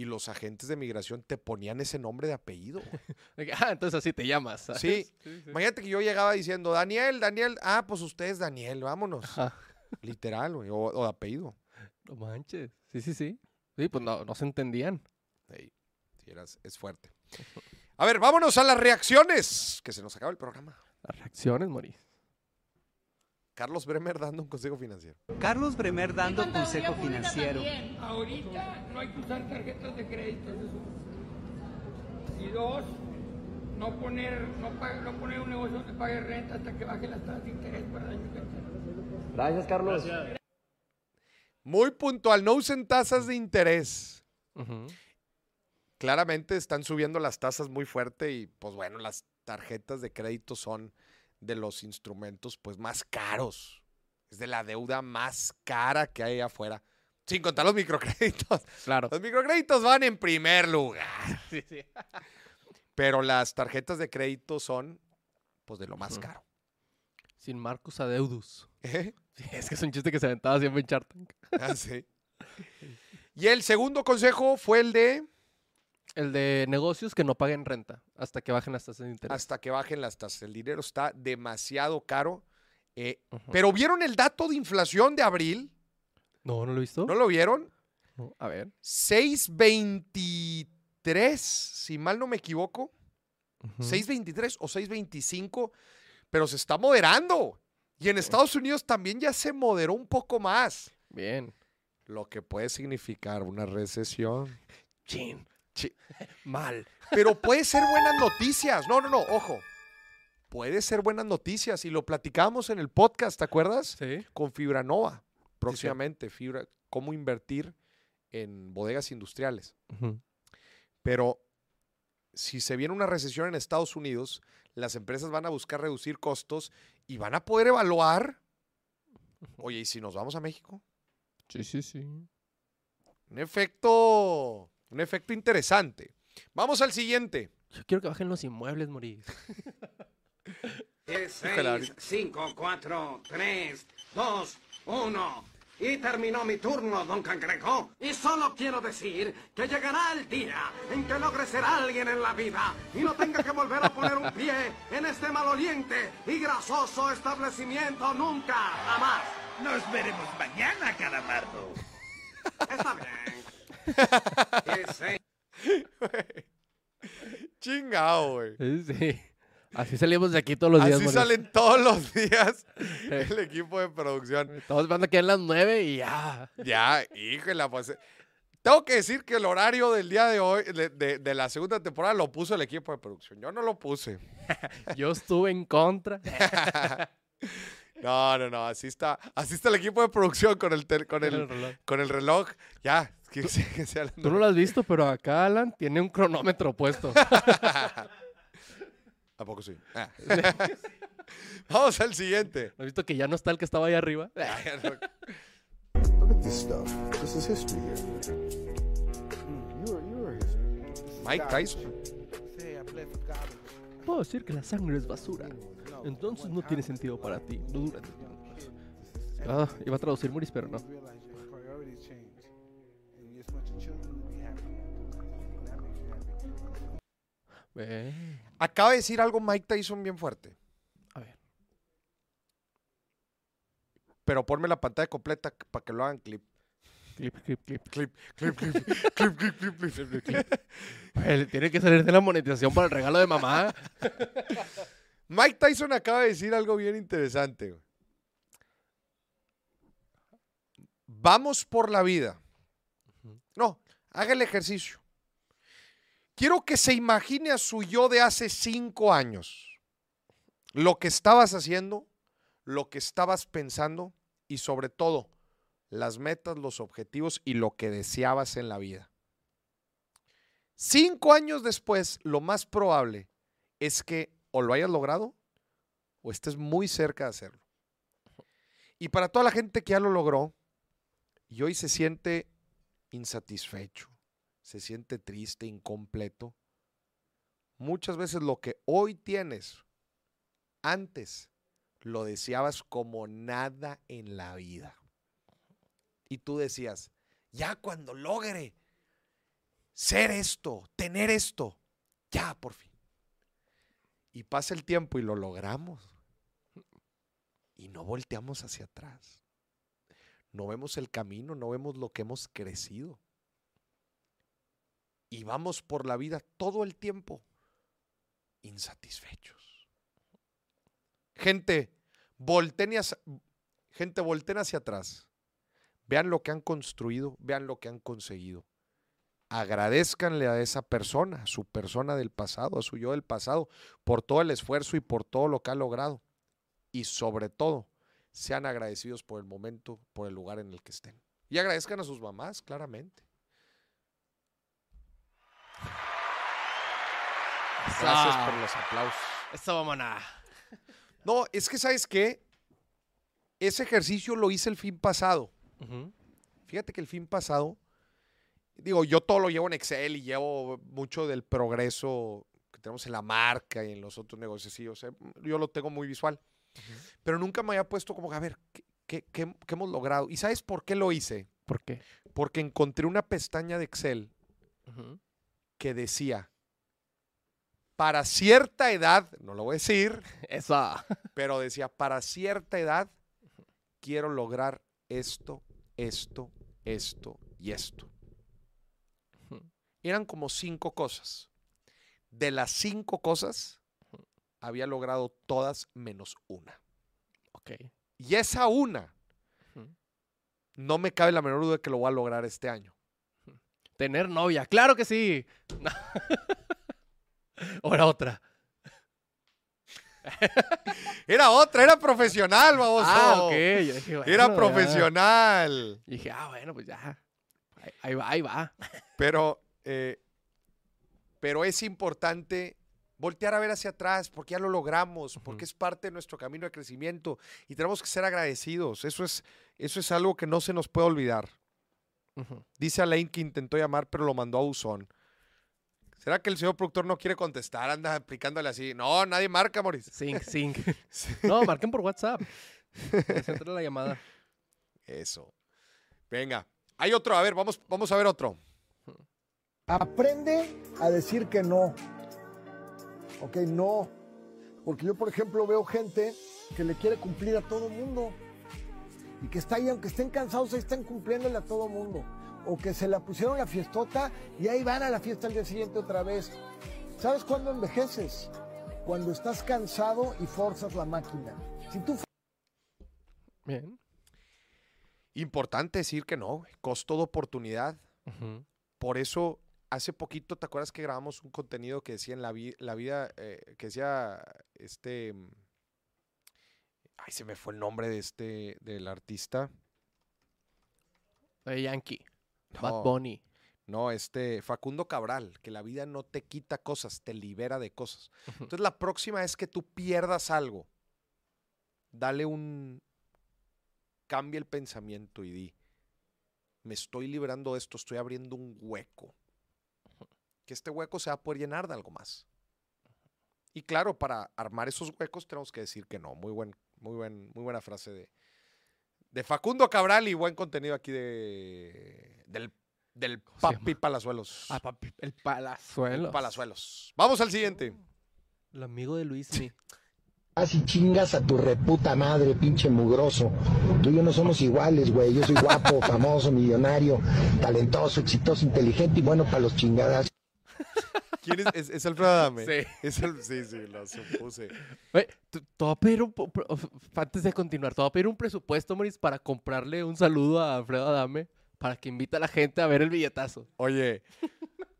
Y los agentes de migración te ponían ese nombre de apellido. [LAUGHS] Ah, entonces así te llamas. ¿sabes? Sí. sí. Imagínate que yo llegaba diciendo, Daniel, Daniel, ah, pues usted es Daniel, vámonos. Ajá. [LAUGHS] Literal, güey, o, o de apellido. No manches. Sí, sí, sí. Sí, pues no, no se entendían. Sí, eras- es fuerte. A ver, vámonos a las reacciones, que se nos acaba el programa. Las reacciones, Moris. Carlos Bremer dando un consejo financiero. Carlos Bremer dando consejo financiero. Ahorita no hay que usar tarjetas de crédito, eso. Y dos, no poner, no, pa- no poner un negocio donde pague renta hasta que baje las tasas de interés para el año que entra. Gracias, Carlos. Muy puntual, no usen tasas de interés. Claramente están subiendo las tasas muy fuerte y pues bueno, las tarjetas de crédito son de los instrumentos pues más caros. Es de la deuda más cara que hay afuera. Sin contar los microcréditos. Claro. Los microcréditos van en primer lugar. [LAUGHS] Sí, sí. Pero las tarjetas de crédito son pues de lo más caro. Sin Marcus Adeudus. ¿Eh? Sí, es que es un chiste que se aventaba siempre en Shark Tank. Ah, sí. Y el segundo consejo fue el de El de negocios que no paguen renta hasta que bajen las tasas de interés. hasta que bajen las tasas. El dinero está demasiado caro. Eh. Pero ¿vieron el dato de inflación de abril? No, ¿no lo he visto? ¿No lo vieron? No, A ver. 6.23, si mal no me equivoco. Ujú. 6.23 o 6.25, pero se está moderando. Y en Estados Unidos también ya se moderó un poco más. Bien. Lo que puede significar una recesión. Chin. Mal. Pero puede ser buenas noticias. No, no, no, ojo. Puede ser buenas noticias. Y lo platicamos en el podcast, ¿te acuerdas? Sí. Con Fibra Nova. Próximamente, Fibra, cómo invertir en bodegas industriales. Pero si se viene una recesión en Estados Unidos, las empresas van a buscar reducir costos y van a poder evaluar, oye, ¿y si nos vamos a México? Sí, sí, sí. Un efecto, un efecto interesante. Vamos al siguiente. Yo quiero que bajen los inmuebles, Moris. 10, Híjole, 6, ahorita- 5, 4, 3, 2, 1. Y terminó mi turno, don Cangrejo. Y solo quiero decir que llegará el día en que logre ser alguien en la vida y no tenga que volver a poner un pie en este maloliente y grasoso establecimiento nunca, jamás. Nos veremos mañana, calamardo. Está bien. 10, [LAUGHS] 6, Chingao, güey. Sí, sí. Así salimos de aquí todos los días, Así salen todos los [LAUGHS] días el equipo de producción. Estamos esperando que en las nueve y ya. Ya, híjole, pues. eh, Tengo que decir que el horario del día de hoy, de, de- de la segunda temporada, lo puso el equipo de producción. Yo no lo puse. [LAUGHS] Yo estuve en contra. No, no, no. Así está, así está el equipo de producción con el, tel- con El el, reloj. con el reloj. Ya, que, que sea Tú no lo has visto, pero acá Alan tiene un cronómetro puesto. [LAUGHS] ¿A poco sí? Ah. [LAUGHS] Vamos al siguiente. ¿Has visto que ya no está el que estaba ahí arriba? [LAUGHS] Look at this stuff. This is history here. You're, you're a history. Mike Tyson. Puedo decir que la sangre es basura. Entonces no tiene sentido para ti. No dura 10 minutos. Ah, iba a traducir Moris, pero no. Acaba de decir algo Mike Tyson bien fuerte. A ver. Pero ponme la pantalla completa para que lo hagan clip. Clip, clip, clip. Clip, clip, clip, [LAUGHS] clip, clip, clip, clip. Él tiene que salir de la monetización para el regalo de mamá. [LAUGHS] Mike Tyson acaba de decir algo bien interesante. Vamos por la vida. No, haga el ejercicio. Quiero que se imagine a su yo de hace cinco años. Lo que estabas haciendo, lo que estabas pensando y sobre todo las metas, los objetivos y lo que deseabas en la vida. Cinco años después, lo más probable es que o lo hayas logrado o estés muy cerca de hacerlo. Y para toda la gente que ya lo logró y hoy se siente insatisfecho, se siente triste, incompleto, muchas veces lo que hoy tienes antes lo deseabas como nada en la vida. Y tú decías, ya cuando logre ser esto, tener esto, ya por fin. Y pasa el tiempo y lo logramos. Y no volteamos hacia atrás. No vemos el camino, no vemos lo que hemos crecido. Y vamos por la vida todo el tiempo insatisfechos. Gente, volteen hacia, gente, volteen hacia atrás. Vean lo que han construido, vean lo que han conseguido. Agradezcanle a esa persona, a su persona del pasado, a su yo del pasado, por todo el esfuerzo y por todo lo que ha logrado. Y sobre todo, sean agradecidos por el momento, por el lugar en el que estén. Y agradezcan a sus mamás, claramente. Gracias por los aplausos. Eso, mamona. No, es que, ¿sabes qué? Ese ejercicio lo hice el fin pasado. Fíjate que el fin pasado, digo, yo todo lo llevo en Excel y llevo mucho del progreso que tenemos en la marca y en los otros negocios. Sí, o sea, yo lo tengo muy visual. Pero nunca me había puesto como, a ver, ¿qué, qué- qué- qué hemos logrado? ¿Y sabes por qué lo hice? ¿Por qué? Porque encontré una pestaña de Excel que decía, para cierta edad, no lo voy a decir, [LAUGHS] Eso. pero decía, para cierta edad quiero lograr esto, esto, esto y esto. Eran como cinco cosas. De las cinco cosas, había logrado todas menos una. Ok. Y esa una, no me cabe la menor duda de que lo voy a lograr este año. Tener novia. Claro que sí. [LAUGHS] [LAUGHS] O era otra. Era otra, era profesional, baboso. Ah, ok. Yo dije, bueno, Era profesional. Y dije, ah, bueno, pues ya. Ahí, ahí va, ahí va. Pero, eh, pero es importante voltear a ver hacia atrás porque ya lo logramos, porque es parte de nuestro camino de crecimiento y tenemos que ser agradecidos. Eso es, eso es algo que no se nos puede olvidar. Dice Alain que intentó llamar, pero lo mandó a buzón. ¿Será que el señor productor no quiere contestar? Anda aplicándole así. No, nadie marca, Moris. Sync, [LAUGHS] sync. No, marquen por WhatsApp. Entra la llamada. Eso. Venga. Hay otro. A ver, vamos, vamos a ver otro. Aprende a decir que no. Ok, no. Porque yo, por ejemplo, veo gente que le quiere cumplir a todo mundo. Y que está ahí, aunque estén cansados, ahí están cumpliéndole a todo mundo. O que se la pusieron la fiestota y ahí van a la fiesta al día siguiente otra vez. ¿Sabes cuándo envejeces? Cuando estás cansado y forzas la máquina. Si tú Bien. Importante decir que no. Costo de oportunidad. Por eso, hace poquito, ¿te acuerdas que grabamos un contenido que decía en la, vi- la vida, eh, que decía, este, mm, ay, se me fue el nombre de este, del artista. Eh, Yankee. No, Bad Bunny. No, este, Facundo Cabral, que la vida no te quita cosas, te libera de cosas. Entonces, la próxima vez que tú pierdas algo, dale un, cambia el pensamiento y di, me estoy liberando de esto, estoy abriendo un hueco. Que este hueco se va a poder llenar de algo más. Y claro, para armar esos huecos tenemos que decir que no. Muy, buen, muy, buen, muy buena frase de, de Facundo Cabral y buen contenido aquí de, del, del Papi Palazuelos. Ah, papi, el palazuelo. Palazuelos. Vamos al siguiente. El amigo de Luismi. Así [LAUGHS] chingas a tu reputa madre, pinche mugroso. Tú y yo no somos iguales, güey. Yo soy guapo, [LAUGHS] famoso, millonario, talentoso, exitoso, inteligente y bueno para los chingadas. ¿Quién es? Es, es Alfredo Adame. Sí. Es el- sí, sí, lo supuse. Güey, te te voy a pedir un... po- pro- Antes de continuar, te voy a pedir un presupuesto, Moris, para comprarle un saludo a Alfredo Adame para que invite a la gente a ver el billetazo. Oye,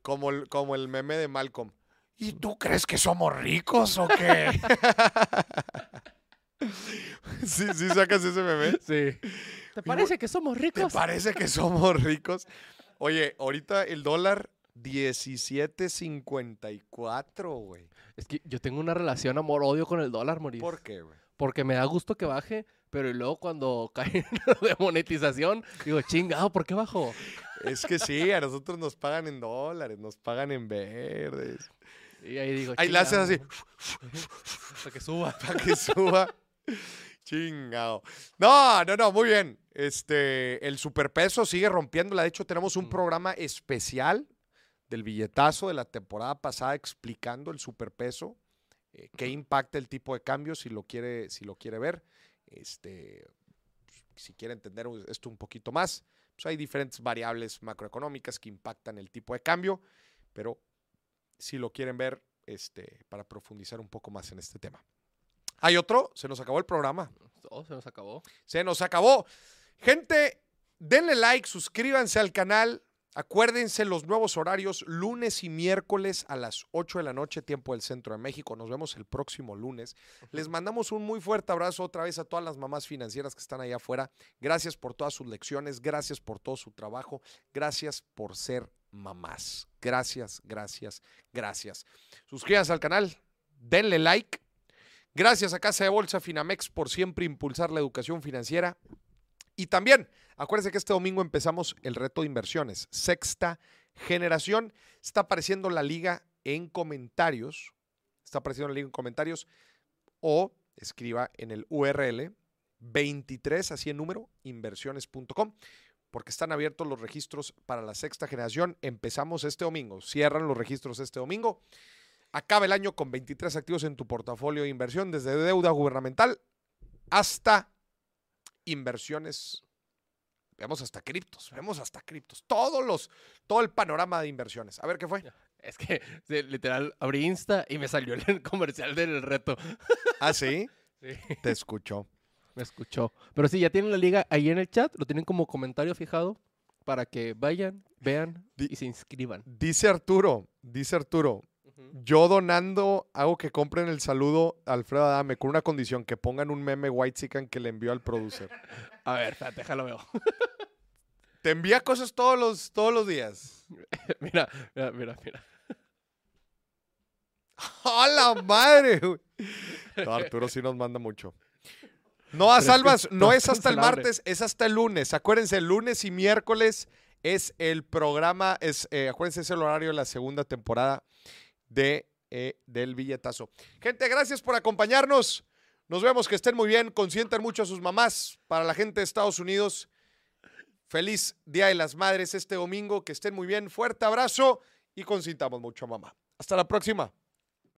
como el, como el meme de Malcolm. ¿Y tú crees que somos ricos o qué? [LAUGHS] sí, sí sacas ese meme. Sí. ¿Te parece que somos ¿Te ricos? parece que somos ricos? Oye, ahorita el dólar 17.54, güey. Es que yo tengo una relación amor-odio con el dólar, Moris. ¿Por qué, güey? Porque me da gusto que baje, pero luego cuando [LAUGHS] cae de monetización, digo, chingado, ¿por qué bajó? Es que sí, a nosotros nos pagan en dólares, nos pagan en verdes. Y ahí digo, Ahí le haces así. Hasta que suba. [LAUGHS] para que suba. Chingado. No, no, no, muy bien. Este, el superpeso sigue rompiéndola. De hecho, tenemos un programa especial del billetazo de la temporada pasada explicando el superpeso, eh, qué impacta el tipo de cambio si lo quiere, si lo quiere ver. Este, si quiere entender esto un poquito más, pues hay diferentes variables macroeconómicas que impactan el tipo de cambio, pero si lo quieren ver, este, para profundizar un poco más en este tema. Hay otro, se nos acabó el programa. Oh, se nos acabó. Se nos acabó. Gente, denle like, suscríbanse al canal. Acuérdense los nuevos horarios, lunes y miércoles a las 8 de la noche, tiempo del centro de México. Nos vemos el próximo lunes. Les mandamos un muy fuerte abrazo otra vez a todas las mamás financieras que están allá afuera. Gracias por todas sus lecciones, gracias por todo su trabajo, gracias por ser mamás. Gracias, gracias, gracias. Suscríbanse al canal, denle like. Gracias a Casa de Bolsa Finamex por siempre impulsar la educación financiera. Y también, acuérdense que este domingo empezamos el reto de inversiones, sexta generación. Está apareciendo la liga en comentarios. Está apareciendo la liga en comentarios. O escriba en el URL 23, así en número, inversiones.com, porque están abiertos los registros para la sexta generación. Empezamos este domingo. Cierran los registros este domingo. Acaba el año con 23 activos en tu portafolio de inversión, desde deuda gubernamental hasta inversiones. Vemos hasta criptos, vemos hasta criptos. Todos los, todo el panorama de inversiones. A ver qué fue. Es que literal abrí Insta y me salió el [LAUGHS] comercial del reto. ¿Ah, sí? [LAUGHS] Sí. Te escuchó. Me escuchó. Pero sí, ya tienen la liga ahí en el chat, lo tienen como comentario fijado para que vayan, vean y se inscriban. Dice Arturo, dice Arturo, yo donando hago que compren el saludo a Alfredo Adame con una condición, que pongan un meme white que le envió al producer. [LAUGHS] A ver, espérate, déjalo veo. Te envía cosas todos los, todos los días. [LAUGHS] mira, mira, mira, mira. ¡A la madre! güey! [LAUGHS] No, Arturo sí nos manda mucho. No a Salvas, no es hasta el cancelable. martes, es hasta el lunes. Acuérdense, el lunes y miércoles es el programa, es, eh, acuérdense, es el horario de la segunda temporada de, eh, del billetazo. Gente, gracias por acompañarnos. Nos vemos, que estén muy bien, consientan mucho a sus mamás. Para la gente de Estados Unidos, feliz Día de las Madres este domingo, que estén muy bien. Fuerte abrazo y consintamos mucho a mamá. Hasta la próxima.